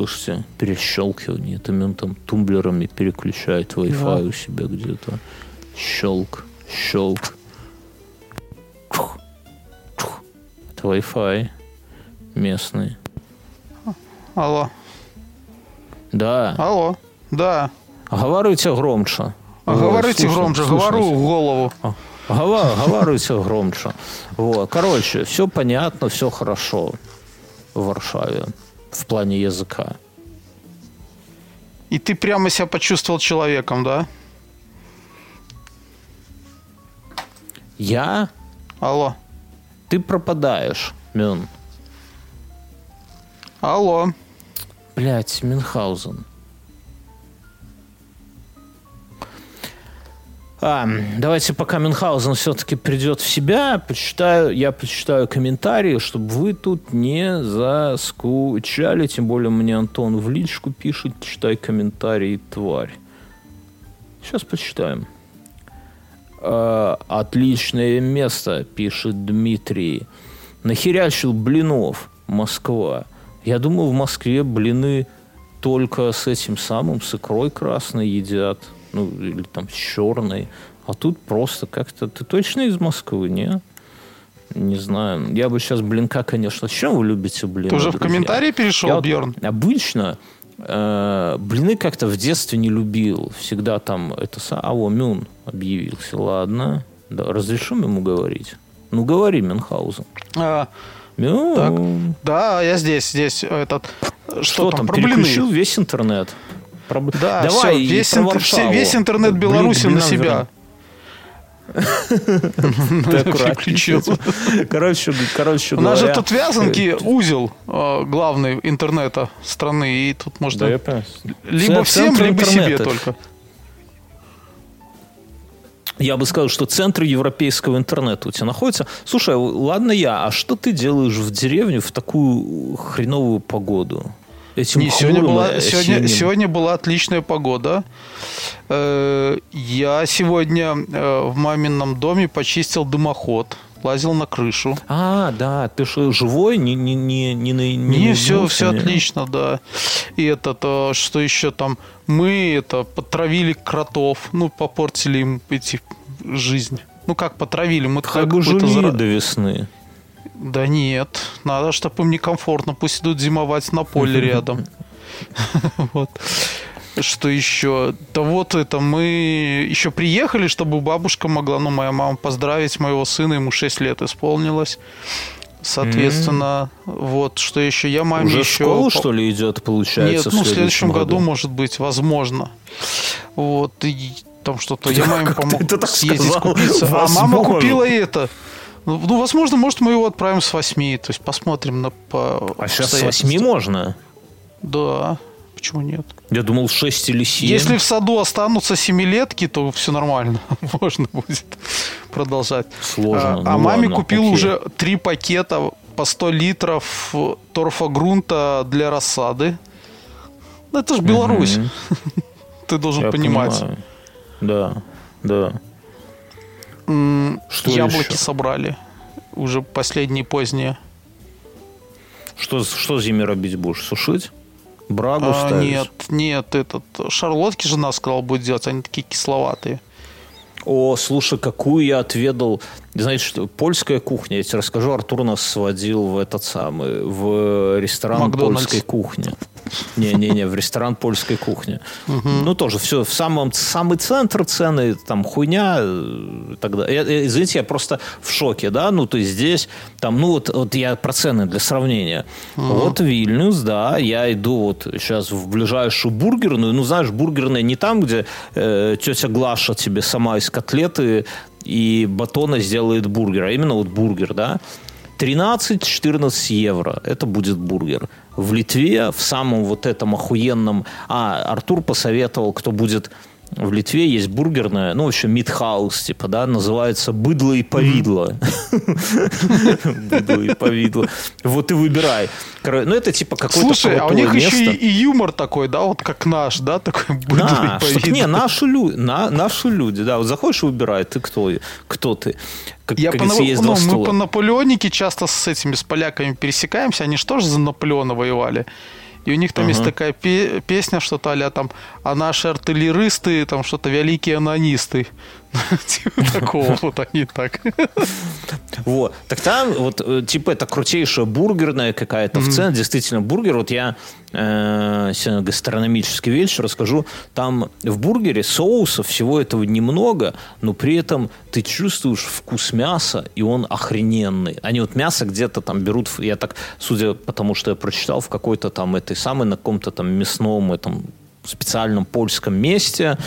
Слушайте, перещелкивание. Это он там тумблерами переключает Wi-Fi Да. у себя где-то. Щелк, щелк. Это Wi-Fi местный. Алло. Да. Алло. Да. Говорите громче. А Вот, говорите слушно, громче, говорю в голову. Гова- Говорите громче. Вот. Короче, все понятно, все хорошо в Варшаве в плане языка. И ты прямо себя почувствовал человеком, да? Я? Алло. Ты пропадаешь, Мюн. Алло. Блять, Мюнхгаузен. А, давайте, пока Мюнхгаузен все-таки придет в себя, почитаю, я почитаю комментарии, чтобы вы тут не заскучали. Тем более мне Антон в личку пишет, читай комментарии, тварь. Сейчас почитаем. А, отличное место, пишет Дмитрий. Нахерячил блинов, Москва. Я думаю, в Москве блины только с этим самым, с икрой красной едят. Ну, или там с черной. А тут просто как-то... Ты точно из Москвы, не? Не знаю. Я бы сейчас блинка, конечно... С чем вы любите блины, Ты уже в комментарии перешел, Я вот Бьерн? Обычно э, блины как-то в детстве не любил. Всегда там это... А, о, Мюн объявился. Ладно. Да, разрешим ему говорить? Ну, говори, Мюнхгаузен. А, Мюн. да, я здесь, здесь этот. Что, Что, там, там, про блины? переключил весь интернет? Про Да, Давай, все, весь, про интер- весь интернет Беларуси на себя. Короче, короче У нас же тут вязанки узел э, главный интернета страны, и тут Да, можно либо всем, либо себе только. Я бы сказал, что центр европейского интернета у тебя находится. Слушай, ладно я, а что ты делаешь в деревне в такую хреновую погоду? Этим Не, сегодня, хмурым была, сегодня, сегодня была отличная погода. Э, Я сегодня э, в мамином доме почистил дымоход лазил на крышу. А, да, ты что, живой? Не, не, не, не, не, Не, все, все не? отлично, да. И это, то, что еще там, мы это, потравили кротов, ну, попортили им эти жизнь. Ну, как потравили? Мы Как бы жили до весны. Да нет, надо, чтобы им некомфортно, пусть идут зимовать на поле рядом. Вот. Что еще? Да вот это мы еще приехали, чтобы бабушка могла, ну, моя мама поздравить моего сына, ему 6 лет исполнилось. Соответственно, вот, что еще? Я маме Уже еще... школу, что ли, идет, получается, Нет, ну, в следующем году, может быть, возможно. Вот, и там что-то, я маме помог съездить сказал? купиться. А мама купила это. Ну, возможно, может, мы его отправим с 8. То есть посмотрим на по А сейчас с обстоятельствам. 8 можно? Да. Почему нет? Я думал 6 или 7. Если в саду останутся семилетки, то все нормально. Можно будет продолжать. Сложно. А, Ну а маме ладно, купил окей. уже три пакета по 100 литров торфогрунта для рассады. Ну, это же Беларусь. Мгм. Ты должен Я понимать. понимаю. Да, да. Что Яблоки еще? собрали. Уже последние поздние. Что, что зиме робить будешь? Сушить? Брагу А, ставить? нет, нет, этот шарлотки жена сказала будет делать, они такие кисловатые. О, слушай, какую я отведал. Знаете, что польская кухня, я тебе расскажу, Артур нас сводил в этот самый, в ресторан Макдональдс. польской кухни. Не-не-не, в ресторан польской кухни. Ну, тоже все в самом, самый центр цены, там хуйня э, и так далее. Я- Извините, я просто в шоке, да, ну, то есть здесь, там, ну, вот, вот я про цены для сравнения. Вот Вильнюс, да, я иду вот сейчас в ближайшую бургерную, ну, знаешь, бургерная не там, где э, тетя Глаша тебе сама из котлеты и батона сделает бургер, а именно вот бургер, да, 13-14 евро. Это будет бургер. В Литве, в самом вот этом охуенном... А, Артур посоветовал, кто будет в Литве, есть бургерная, ну, вообще мидхаус, типа, да, называется «Быдло и повидло». Быдло и повидло. Вот и выбирай. Ну, это типа какое-то Слушай, а у них еще и, и юмор такой, да, вот как наш, да, такой Наш. Так повидный. не, наши люди, на, наши люди, да. Вот заходишь и выбирай, ты кто, кто ты. Как, Я как по, ну, мы по Наполеонике часто с этими, с поляками пересекаемся, они же тоже за Наполеона воевали. И у них там есть Ага. такая пе- песня, что-то а там, а наши артиллеристы, там что-то великие анонисты. Типа такого вот они так. Вот. Так там вот, э, типа, это крутейшая бургерная какая-то в цене. Действительно, бургер. Вот я э, сегодня гастрономический вечер расскажу. Там в бургере соуса всего этого немного, но при этом ты чувствуешь вкус мяса, и он охрененный. Они вот мясо где-то там берут, я так, судя по тому, что я прочитал, в какой-то там этой самой, на каком-то там мясном этом специальном польском месте,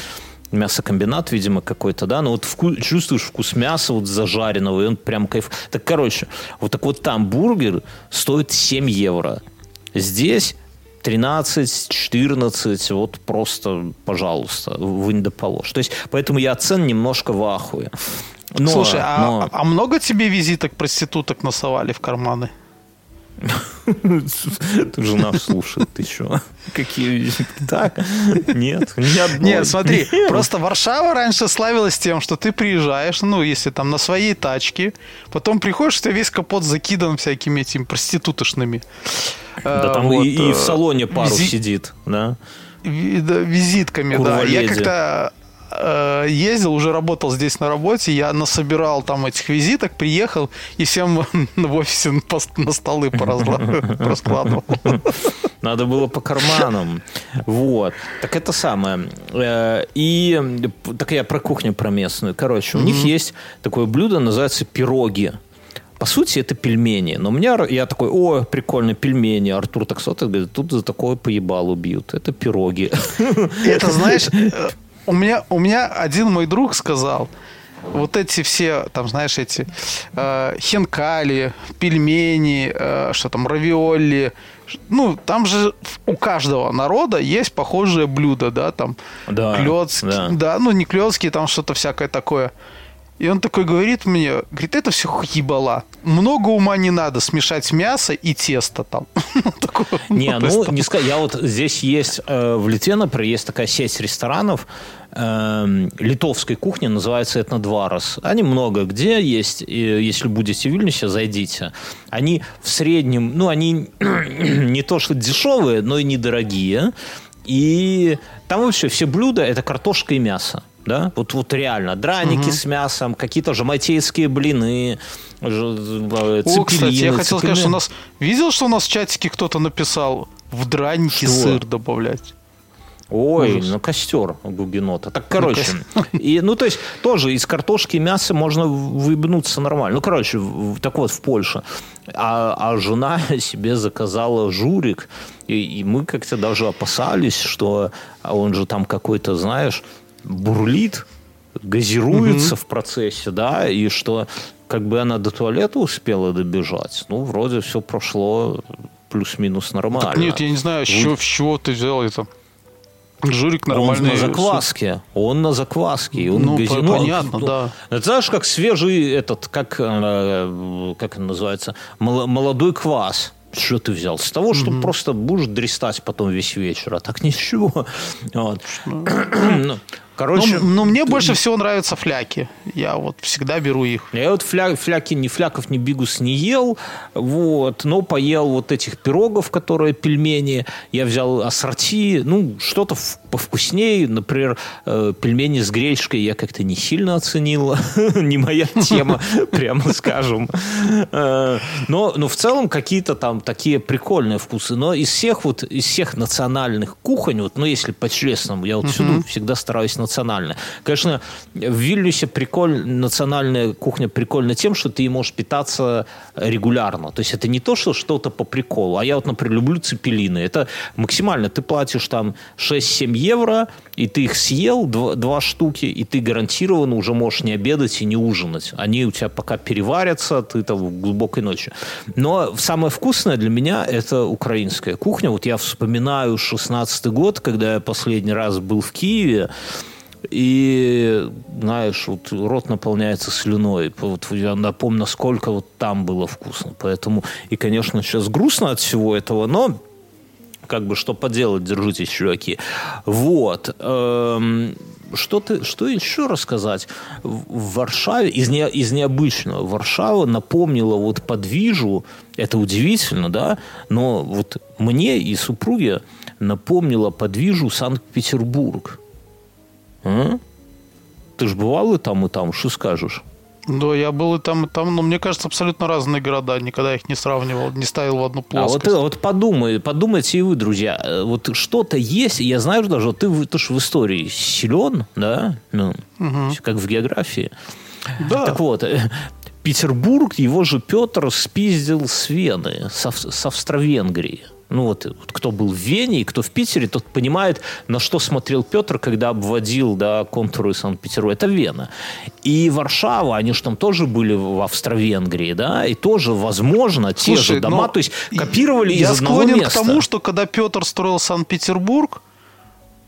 мясокомбинат, видимо, какой-то, да, но вот вку- чувствуешь вкус мяса вот зажаренного, и он прям кайф. Так, короче, вот так вот там бургер стоит 7 евро. Здесь 13, 14, вот просто, пожалуйста, вы не доположь. То есть, поэтому я цен немножко в ахуе. Но- Слушай, а, но- а много тебе визиток проституток насовали в карманы? Жена слушает, ты что? Какие Так? Нет, ни одной. Нет, смотри, просто Варшава раньше славилась тем, что ты приезжаешь, ну, если там на своей тачке, потом приходишь, у тебя весь капот закидан всякими этими проститутошными. Да Э, там и, в э, салоне пару сидит, да? ви- да, визитками, да. Я Курва-леди. Э, ездил, уже работал здесь на работе, я насобирал там этих визиток, приехал и всем в офисе на столы раскладывал. Надо было по карманам. Вот. Так это самое. Э, И так я про кухню про местную. Короче, у них есть такое блюдо, называется пироги. По сути, это пельмени. Но у меня я такой, о, прикольно, пельмени. Артур так смотрит, говорит, тут за такое поебалу бьют. Это пироги. Это, знаешь, у меня, у меня один мой друг сказал, вот эти все, там, знаешь, эти э, хинкали, пельмени, э, что там, равиоли, ну, там же у каждого народа есть похожее блюдо, да, там, Да, клёцкий, да. да. ну, не клёцкий, там что-то всякое такое. И он такой говорит мне, говорит, это все ебала. Много ума не надо смешать мясо и тесто там. Не, ну, не сказать. Я вот здесь есть, э, в Литве, например, есть такая сеть ресторанов, э, литовской кухни, называется Этнодварос. Они много где есть, если будете в Вильнюсе, зайдите. Они в среднем, ну, они не то что дешевые, но и недорогие. И там вообще все блюда – это картошка и мясо да, вот, вот реально, драники угу. с мясом, какие-то жамайцейские блины, цепелины. О, кстати, я хотел сказать, что у нас, видел, что у нас в чатике кто-то написал в драники что? сыр добавлять? Ой, Ужас. на костер гугенота. Так, короче, и, ну, то есть, тоже из картошки и мяса можно выебнуться нормально. Ну, короче, так вот, в Польше. А, а жена себе заказала журик, и, и мы как-то даже опасались, что он же там какой-то, знаешь, бурлит, газируется угу. в процессе, да, и что как бы она до туалета успела добежать, ну, вроде все прошло плюс-минус нормально. Так нет, я не знаю, с чего, с чего ты взял это. Журик нормальный. Он на закваске. Он на закваске. Он ну, гази... ну, понятно, ну, да. Это знаешь, как свежий этот, как, э, как он называется, молодой квас. Что ты взял? С того, что mm-hmm. просто будешь дрестать потом весь вечер, а так ничего. Вот. Ну, Короче, ну, ну мне ты... больше всего нравятся фляки. Я вот всегда беру их. Я вот фля... фляки, ни фляков, ни бигус не ел, вот, но поел вот этих пирогов, которые пельмени. Я взял ассорти, ну, что-то повкуснее. Например, э, пельмени с гречкой я как-то не сильно оценил. не моя тема, прямо скажем. Э, но, но в целом какие-то там такие прикольные вкусы. Но из всех вот, из всех национальных кухонь, вот, ну, если по-честному, я вот всюду всегда стараюсь национальная. Конечно, в Вильнюсе приколь, национальная кухня прикольна тем, что ты можешь питаться регулярно. То есть это не то, что что-то по приколу. А я вот, например, люблю цепелины. Это максимально. Ты платишь там 6-7 евро, и ты их съел, два, два штуки, и ты гарантированно уже можешь не обедать и не ужинать. Они у тебя пока переварятся, ты там в глубокой ночи. Но самое вкусное для меня это украинская кухня. Вот я вспоминаю 16 год, когда я последний раз был в Киеве, и, знаешь, вот рот наполняется слюной. Вот я напомню, насколько вот там было вкусно. Поэтому, и, конечно, сейчас грустно от всего этого, но как бы что поделать, держитесь, чуваки. Вот. Эм, что, ты, что еще рассказать? В Варшаве, из, не, из необычного, Варшава напомнила вот подвижу, это удивительно, да, но вот мне и супруге напомнила подвижу Санкт-Петербург. А? Ты же бывал и там, и там, что скажешь? Да, я был и там, и там, но мне кажется, абсолютно разные города. Никогда их не сравнивал, не ставил в одну плоскость. А вот, вот подумай, подумайте и вы, друзья. Вот что-то есть, я знаю даже, ты, ты же в истории силен, да? Ну, угу. как в географии. Да. Так вот, Петербург, его же Петр спиздил с Вены, с, с Австро-Венгрии ну вот, кто был в Вене и кто в Питере, тот понимает, на что смотрел Петр, когда обводил да, контуры Санкт-Петербурга. Это Вена. И Варшава, они же там тоже были в Австро-Венгрии, да, и тоже, возможно, те Слушай, же дома, то есть копировали из одного места. Я склонен к тому, что когда Петр строил Санкт-Петербург,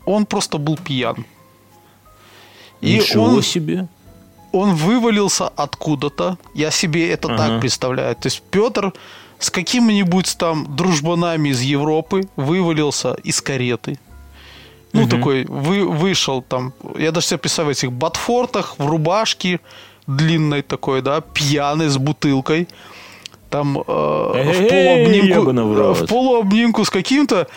он просто был пьян. И Ничего он, себе. Он вывалился откуда-то. Я себе это ага. так представляю. То есть Петр с какими-нибудь там дружбанами из Европы вывалился из кареты. Ну, угу. такой, вы, вышел там, я даже себя представляю в этих ботфортах, в рубашке длинной такой, да, пьяный, с бутылкой. Там э, в, полуобнимку, в полуобнимку с каким-то.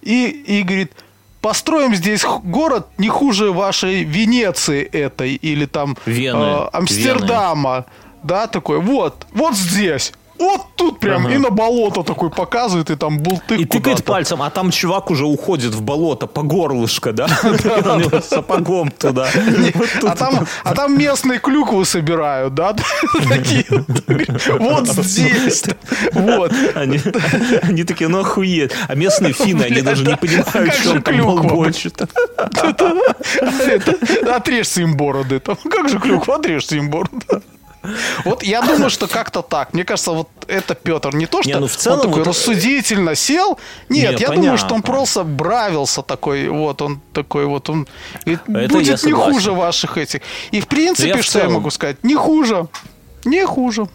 И, и говорит, построим здесь город не хуже вашей Венеции этой или там Вены, э, Амстердама. Вены. Да, такой, вот, вот здесь вот тут прям ага. и на болото такой показывает, и там бултык И тыкает пальцем, а там чувак уже уходит в болото по горлышко, да? Сапогом туда. А там местные клюквы собирают, да? Вот здесь. Вот. Они такие, ну охуеть. А местные финны, они даже не понимают, что там больше-то. Отрежься им бороды. Как же клюква, отрежься им бороды. Вот я думаю, что как-то так. Мне кажется, вот это Петр. Не то, что Не, ну, в целом он такой вот- рассудительно сел. Нет, Не, я думаю, что он понятно. просто бравился такой. Вот он такой вот. Он Это я будет не хуже ваших этих. И в принципе, я в что я целом- могу сказать? Не хуже. Не хуже.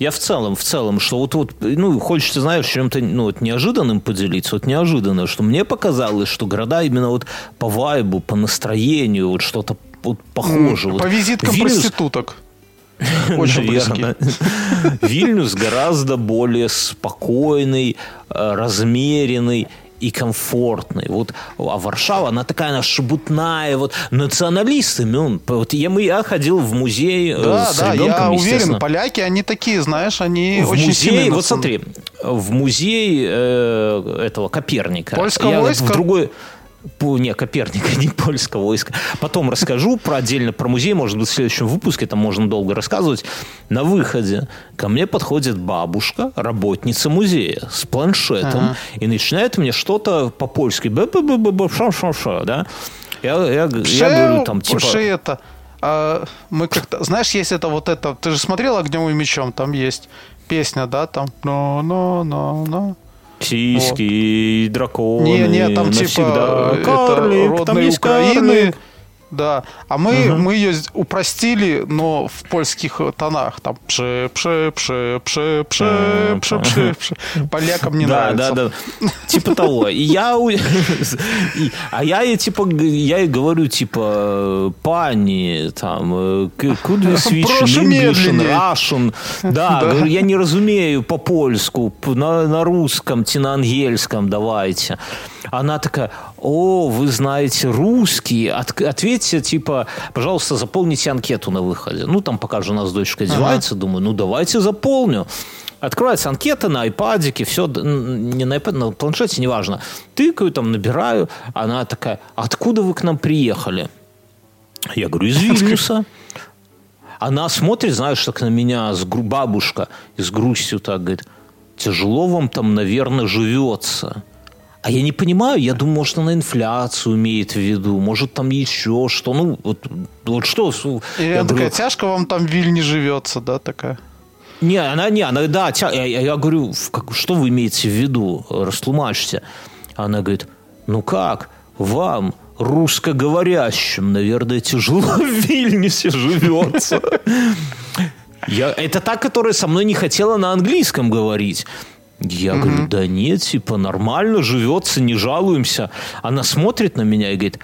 Я в целом, в целом, что вот, вот ну, хочется, знаешь, чем-то ну, вот неожиданным поделиться. Вот неожиданно, что мне показалось, что города именно вот по вайбу, по настроению, вот что-то вот похоже. Вот По визиткам Вильнюс- проституток. Очень близкий. Наверно. Вильнюс гораздо более спокойный, э, размеренный и комфортный. Вот, а Варшава, она такая, она шебутная, вот националистами. Он, вот я, мы- я ходил в музей э, Да, с да, ребенком, я уверен, поляки, они такие, знаешь, они В очень музей, сильные вот смотри, в музей э, этого Коперника. Польского Я войска? В другой... Не, Коперника, не польского войска. Потом расскажу про отдельно про музей, может быть, в следующем выпуске, там можно долго рассказывать. На выходе ко мне подходит бабушка, работница музея, с планшетом, и начинает мне что-то по-польски. да? Я, я, я говорю там, типа... Это. А, мы как-то, знаешь, есть это вот это. Ты же смотрел огнем и мечом, там есть песня, да, там. Но, но, но, но. Сиськи и драконы. Не, не, там навсегда. типа это Карлик, там есть Украины. карлик. Да. А мы, мы ее упростили, но в польских тонах. Там пше, пше, пше, пше, пше, пше, пше, пше. Полякам не да, нравится. Да, да, Типа того. И я, а я ей типа, я ей говорю типа, пани, там, э, к- could we switch Прошу in English. Russian? Да, Да. говорю, я не разумею по-польску, на, на русском, на ангельском давайте. Она такая, о, вы знаете русский, От- ответьте, типа, пожалуйста, заполните анкету на выходе. Ну, там пока жена с дочкой одевается, думаю, ну, давайте заполню. Открывается анкета на айпадике, все, не на iPad, на планшете, неважно. Тыкаю, там, набираю. Она такая, откуда вы к нам приехали? Я говорю, из Вильнюса. Она смотрит, знаешь, так на меня, с гру- бабушка, и с грустью так говорит, тяжело вам там, наверное, живется. А я не понимаю, я думаю, может, она инфляцию имеет в виду, может, там еще что. Ну, вот, вот что? И Я она такая, говорю, тяжко вам там в Вильне живется, да, такая. не, она не, она, да, тя- я, я- говорю, как- что вы имеете в виду, растлумачьте. Она говорит, ну как, вам, русскоговорящим, наверное, тяжело в Вильнюсе живется. Я, это та, которая со мной не хотела на английском говорить. Я говорю, да нет, типа, нормально живется, не жалуемся. Она смотрит на меня и говорит,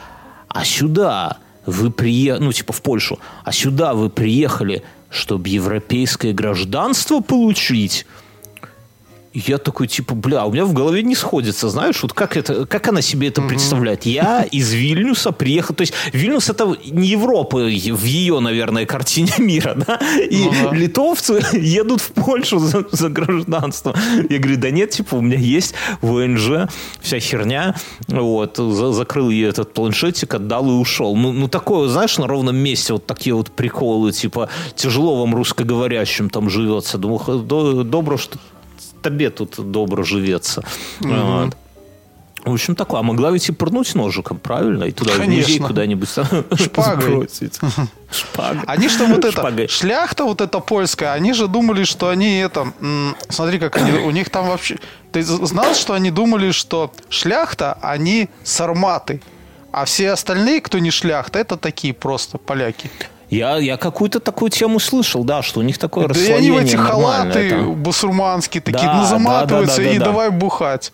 а сюда вы приехали, ну, типа, в Польшу, а сюда вы приехали, чтобы европейское гражданство получить? Я такой, типа, бля, у меня в голове не сходится, знаешь, вот как, это, как она себе это представляет? Я из Вильнюса приехал, то есть Вильнюс это не Европа в ее, наверное, картине мира, да? И Ну да. литовцы едут в Польшу за, за гражданство. Я говорю, да нет, типа, у меня есть ВНЖ, вся херня, вот, за- закрыл ей этот планшетик, отдал и ушел. Ну, ну такое, знаешь, на ровном месте вот такие вот приколы, типа, тяжело вам русскоговорящим там живется. Думаю, добро, что тебе тут добро живется. Вот. В общем, такое. А могла ведь и пырнуть ножиком, правильно? И туда в музей Конечно. куда-нибудь Шпагой. Шпагой. Они что вот это, Шпагой. шляхта вот эта польская, они же думали, что они это, смотри, как они, у них там вообще, ты знал, что они думали, что шляхта, они сарматы, а все остальные, кто не шляхта, это такие просто поляки. Я, я какую-то такую тему слышал, да, что у них такое Да и они в эти расслоение халаты там. басурманские такие, Да, ну да, заматываются да, да, и да, да. давай бухать.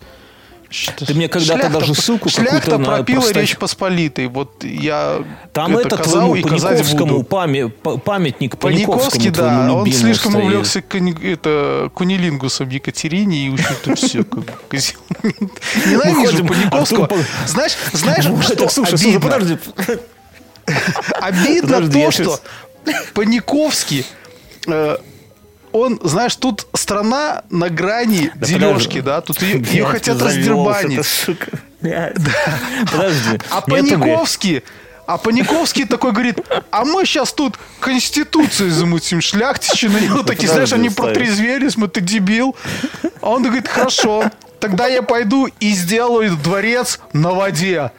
Ты мне когда-то даже ссылку какую-то пропила простать- Речь Посполитой. Вот я Там это, твоему и Паниковскому буду. паме- па- памятник Паниковский, да, он слишком стоит. увлекся куни- это, кунилингусом Екатерине и уж это все. Ненавижу Паниковского. Знаешь, знаешь, что обидно? подожди. Обидно Подожди, то, что Паниковский, э, он, знаешь, тут страна на грани Да дележки, подожди. да, тут ее, Блядь, хотят раздербанить. сука. Блядь. Подожди. А Паниковский, а Паниковский такой говорит, а мы сейчас тут конституцию замутим, шляхтичи на него такие, знаешь, они протрезвелись, мы ты дебил. А он говорит, хорошо, тогда я пойду и сделаю дворец на воде.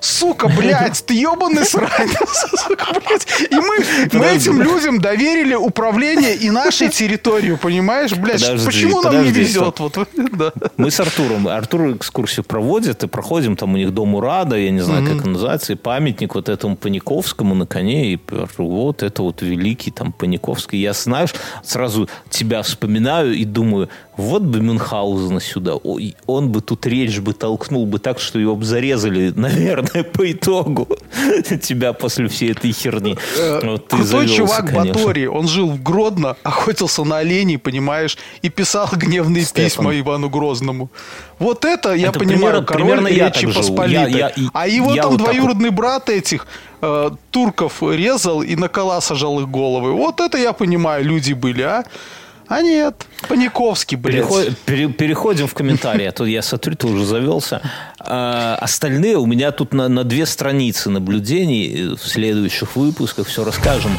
Сука, блядь, ты ебаный срань. Сука, блядь. И мы, мы этим людям доверили управление и нашей территорию, понимаешь? Блядь, Подожди, почему нам не везет? Вот, да. Мы с Артуром, Артур экскурсию проводит, и проходим, там у них дом Урада, я не знаю, как он называется, и памятник вот этому Паниковскому на коне, и вот это вот великий там Паниковский. Я, знаешь, сразу тебя вспоминаю и думаю, вот бы Мюнхгаузена сюда, он бы тут речь бы толкнул бы так, что его бы зарезали, наверное, по итогу тебя после всей этой херни. Вот ты Крутой завелся, чувак конечно. Баторий, он жил в Гродно, охотился на оленей, понимаешь, и писал гневные Стефан. письма Ивану Грозному. Вот это, я Это понимаю, примерно- король примерно я Речи живу. Посполитой. Я- я- а его я там вот двоюродный брат этих э, турков резал и на кола сажал их головы. Вот это я понимаю, люди были, а? А нет, Паниковский, блядь. Переход- пере- переходим в комментарии. А то я смотрю, ты уже завелся. А, остальные у меня тут на, на две страницы наблюдений. В следующих выпусках все расскажем.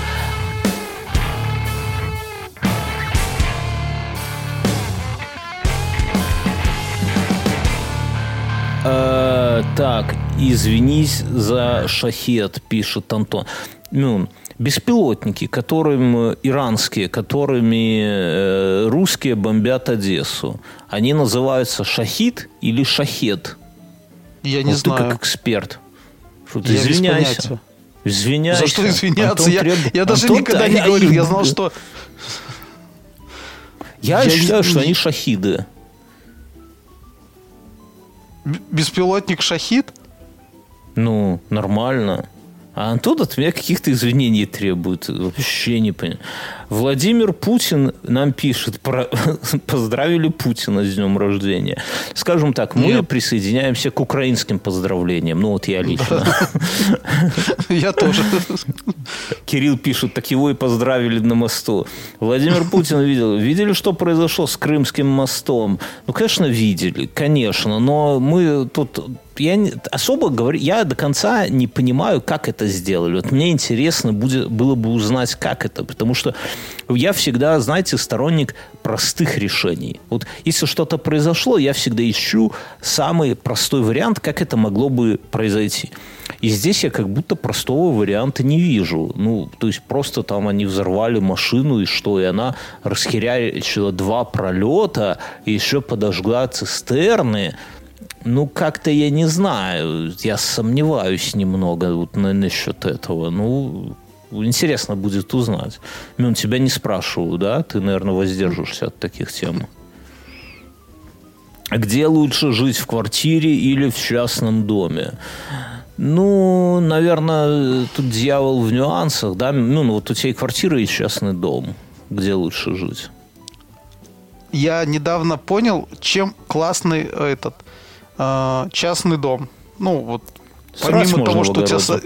Э, так, извинись за шахет, пишет Антон. Ну, беспилотники, которым иранские, которыми э, русские бомбят Одессу, они называются шахид или шахет? Я не Вот знаю. Ты как эксперт. Что ты Я извиняйся. Извиняйся. За что извиняться? Антон Я, требует- я даже Антон- никогда не говорил. Я знал, что... Я, я считаю, не- что они шахиды. Беспилотник Шахид? Ну, нормально. А Антон от меня каких-то извинений требует. Вообще не понимаю. Владимир Путин нам пишет, про- поздравили Путина с днем рождения. Скажем так, мы Нет. присоединяемся к украинским поздравлениям. Ну, вот я лично. Я тоже. Кирилл пишет, так его и поздравили на мосту. Владимир Путин видел. Видели, что произошло с Крымским мостом? Ну, конечно, видели, конечно. Но мы тут... Я особо говорю, я до конца не понимаю, как это сделали. Вот мне интересно будет, было бы узнать, как это. Потому что я всегда, знаете, сторонник простых решений. Вот если что-то произошло, я всегда ищу самый простой вариант, как это могло бы произойти. И здесь я как будто простого варианта не вижу. Ну, то есть просто там они взорвали машину, и что? И она расхерячила два пролета, и еще подожгла цистерны. Ну, как-то я не знаю. Я сомневаюсь немного вот на, насчет этого. Ну, интересно будет узнать. Мин, тебя не спрашиваю, да? Ты, наверное, воздержишься от таких тем. Где лучше жить, в квартире или в частном доме? Ну, наверное, тут дьявол в нюансах, да? Ну, ну, вот у тебя и квартира, и частный дом. Где лучше жить? Я недавно понял, чем классный этот э, частный дом. Ну, вот Срать помимо того, что у тебя со-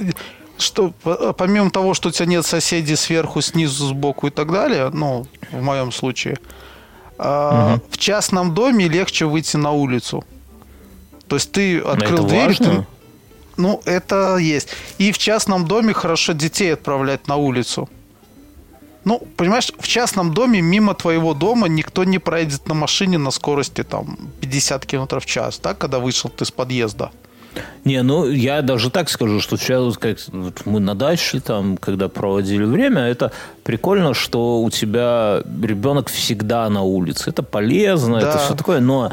что э, помимо того, что у тебя нет соседей сверху, снизу, сбоку и так далее, ну, в моем случае, э, в частном доме легче выйти на улицу. То есть ты открыл это дверь, важно? ты- ну, это есть. И в частном доме хорошо детей отправлять на улицу. Ну, понимаешь, в частном доме мимо твоего дома никто не проедет на машине на скорости там 50 км в час, да, когда вышел ты с подъезда. Не, ну я даже так скажу, что сейчас как вот мы на даче там, когда проводили время, это прикольно, что у тебя ребенок всегда на улице. Это полезно, Да. это все такое, но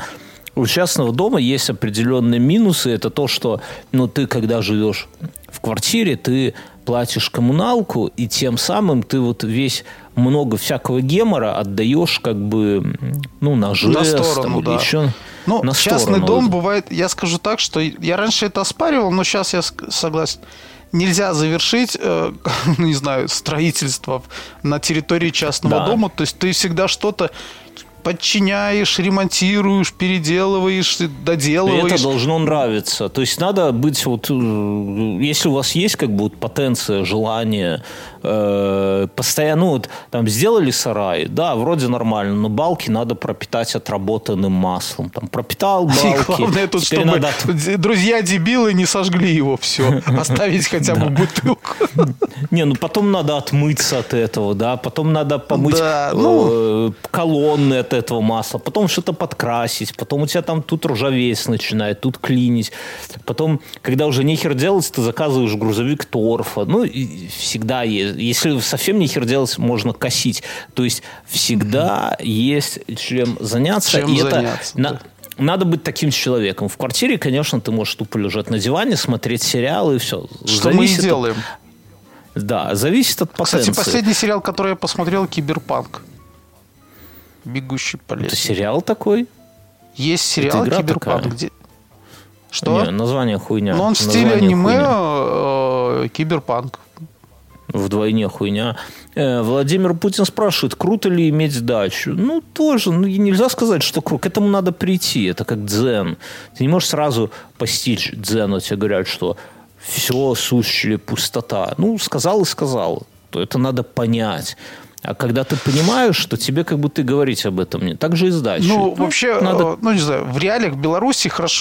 у частного дома есть определенные минусы. Это то, что ну, ты, когда живешь в квартире, ты платишь коммуналку, и тем самым ты вот весь много всякого гемора отдаешь как бы ну, на жест сторону, там, да. еще Ну, на частный сторону. дом бывает, я скажу так, что я раньше это оспаривал, но сейчас я согласен. Нельзя завершить, э, ну, не знаю, строительство на территории частного Да. дома. То есть ты всегда что-то подчиняешь, ремонтируешь, переделываешь, И доделываешь. это должно нравиться. То есть надо быть вот, э, если у вас есть как бы вот потенция, желание, э, постоянно, ну вот там сделали сарай, да, вроде нормально, но балки надо пропитать отработанным маслом. Там пропитал И балки. главное тут, чтобы надо друзья-дебилы не сожгли его все. Оставить хотя бы бутылку. Не, ну потом надо отмыться от этого, да, потом надо помыть э, ну. колонны от хватает этого масла, потом что-то подкрасить, потом у тебя там тут ржаветь начинает, тут клинить. Потом, когда уже нехер делать, ты заказываешь грузовик торфа. Ну, и всегда есть. Если совсем нехер делать, можно косить. То есть всегда есть чем заняться. Чем и заняться, это, да. на- надо быть таким человеком. В квартире, конечно, ты можешь тупо лежать на диване, смотреть сериалы и все. Что мы и делаем. Да, зависит от потенции. Кстати, последний сериал, который я посмотрел, Киберпанк. Бегущий по Это лесу. сериал такой? Есть сериал Киберпанк, где... Что? Не, название хуйня. Ну, он в стиле аниме э, Киберпанк. Вдвойне хуйня. Э, Владимир Путин спрашивает, круто ли иметь дачу? Ну, тоже. Ну, нельзя сказать, что круто. К этому надо прийти. Это как дзен. Ты не можешь сразу постичь дзен. Тебе говорят, что все сущая пустота. Ну, сказал и сказал. То это надо понять. А когда ты понимаешь, что тебе как будто говорить об этом нет. Так же и с дачей. Ну, вообще, надо э, ну, не знаю, в реалиях Беларуси хорошо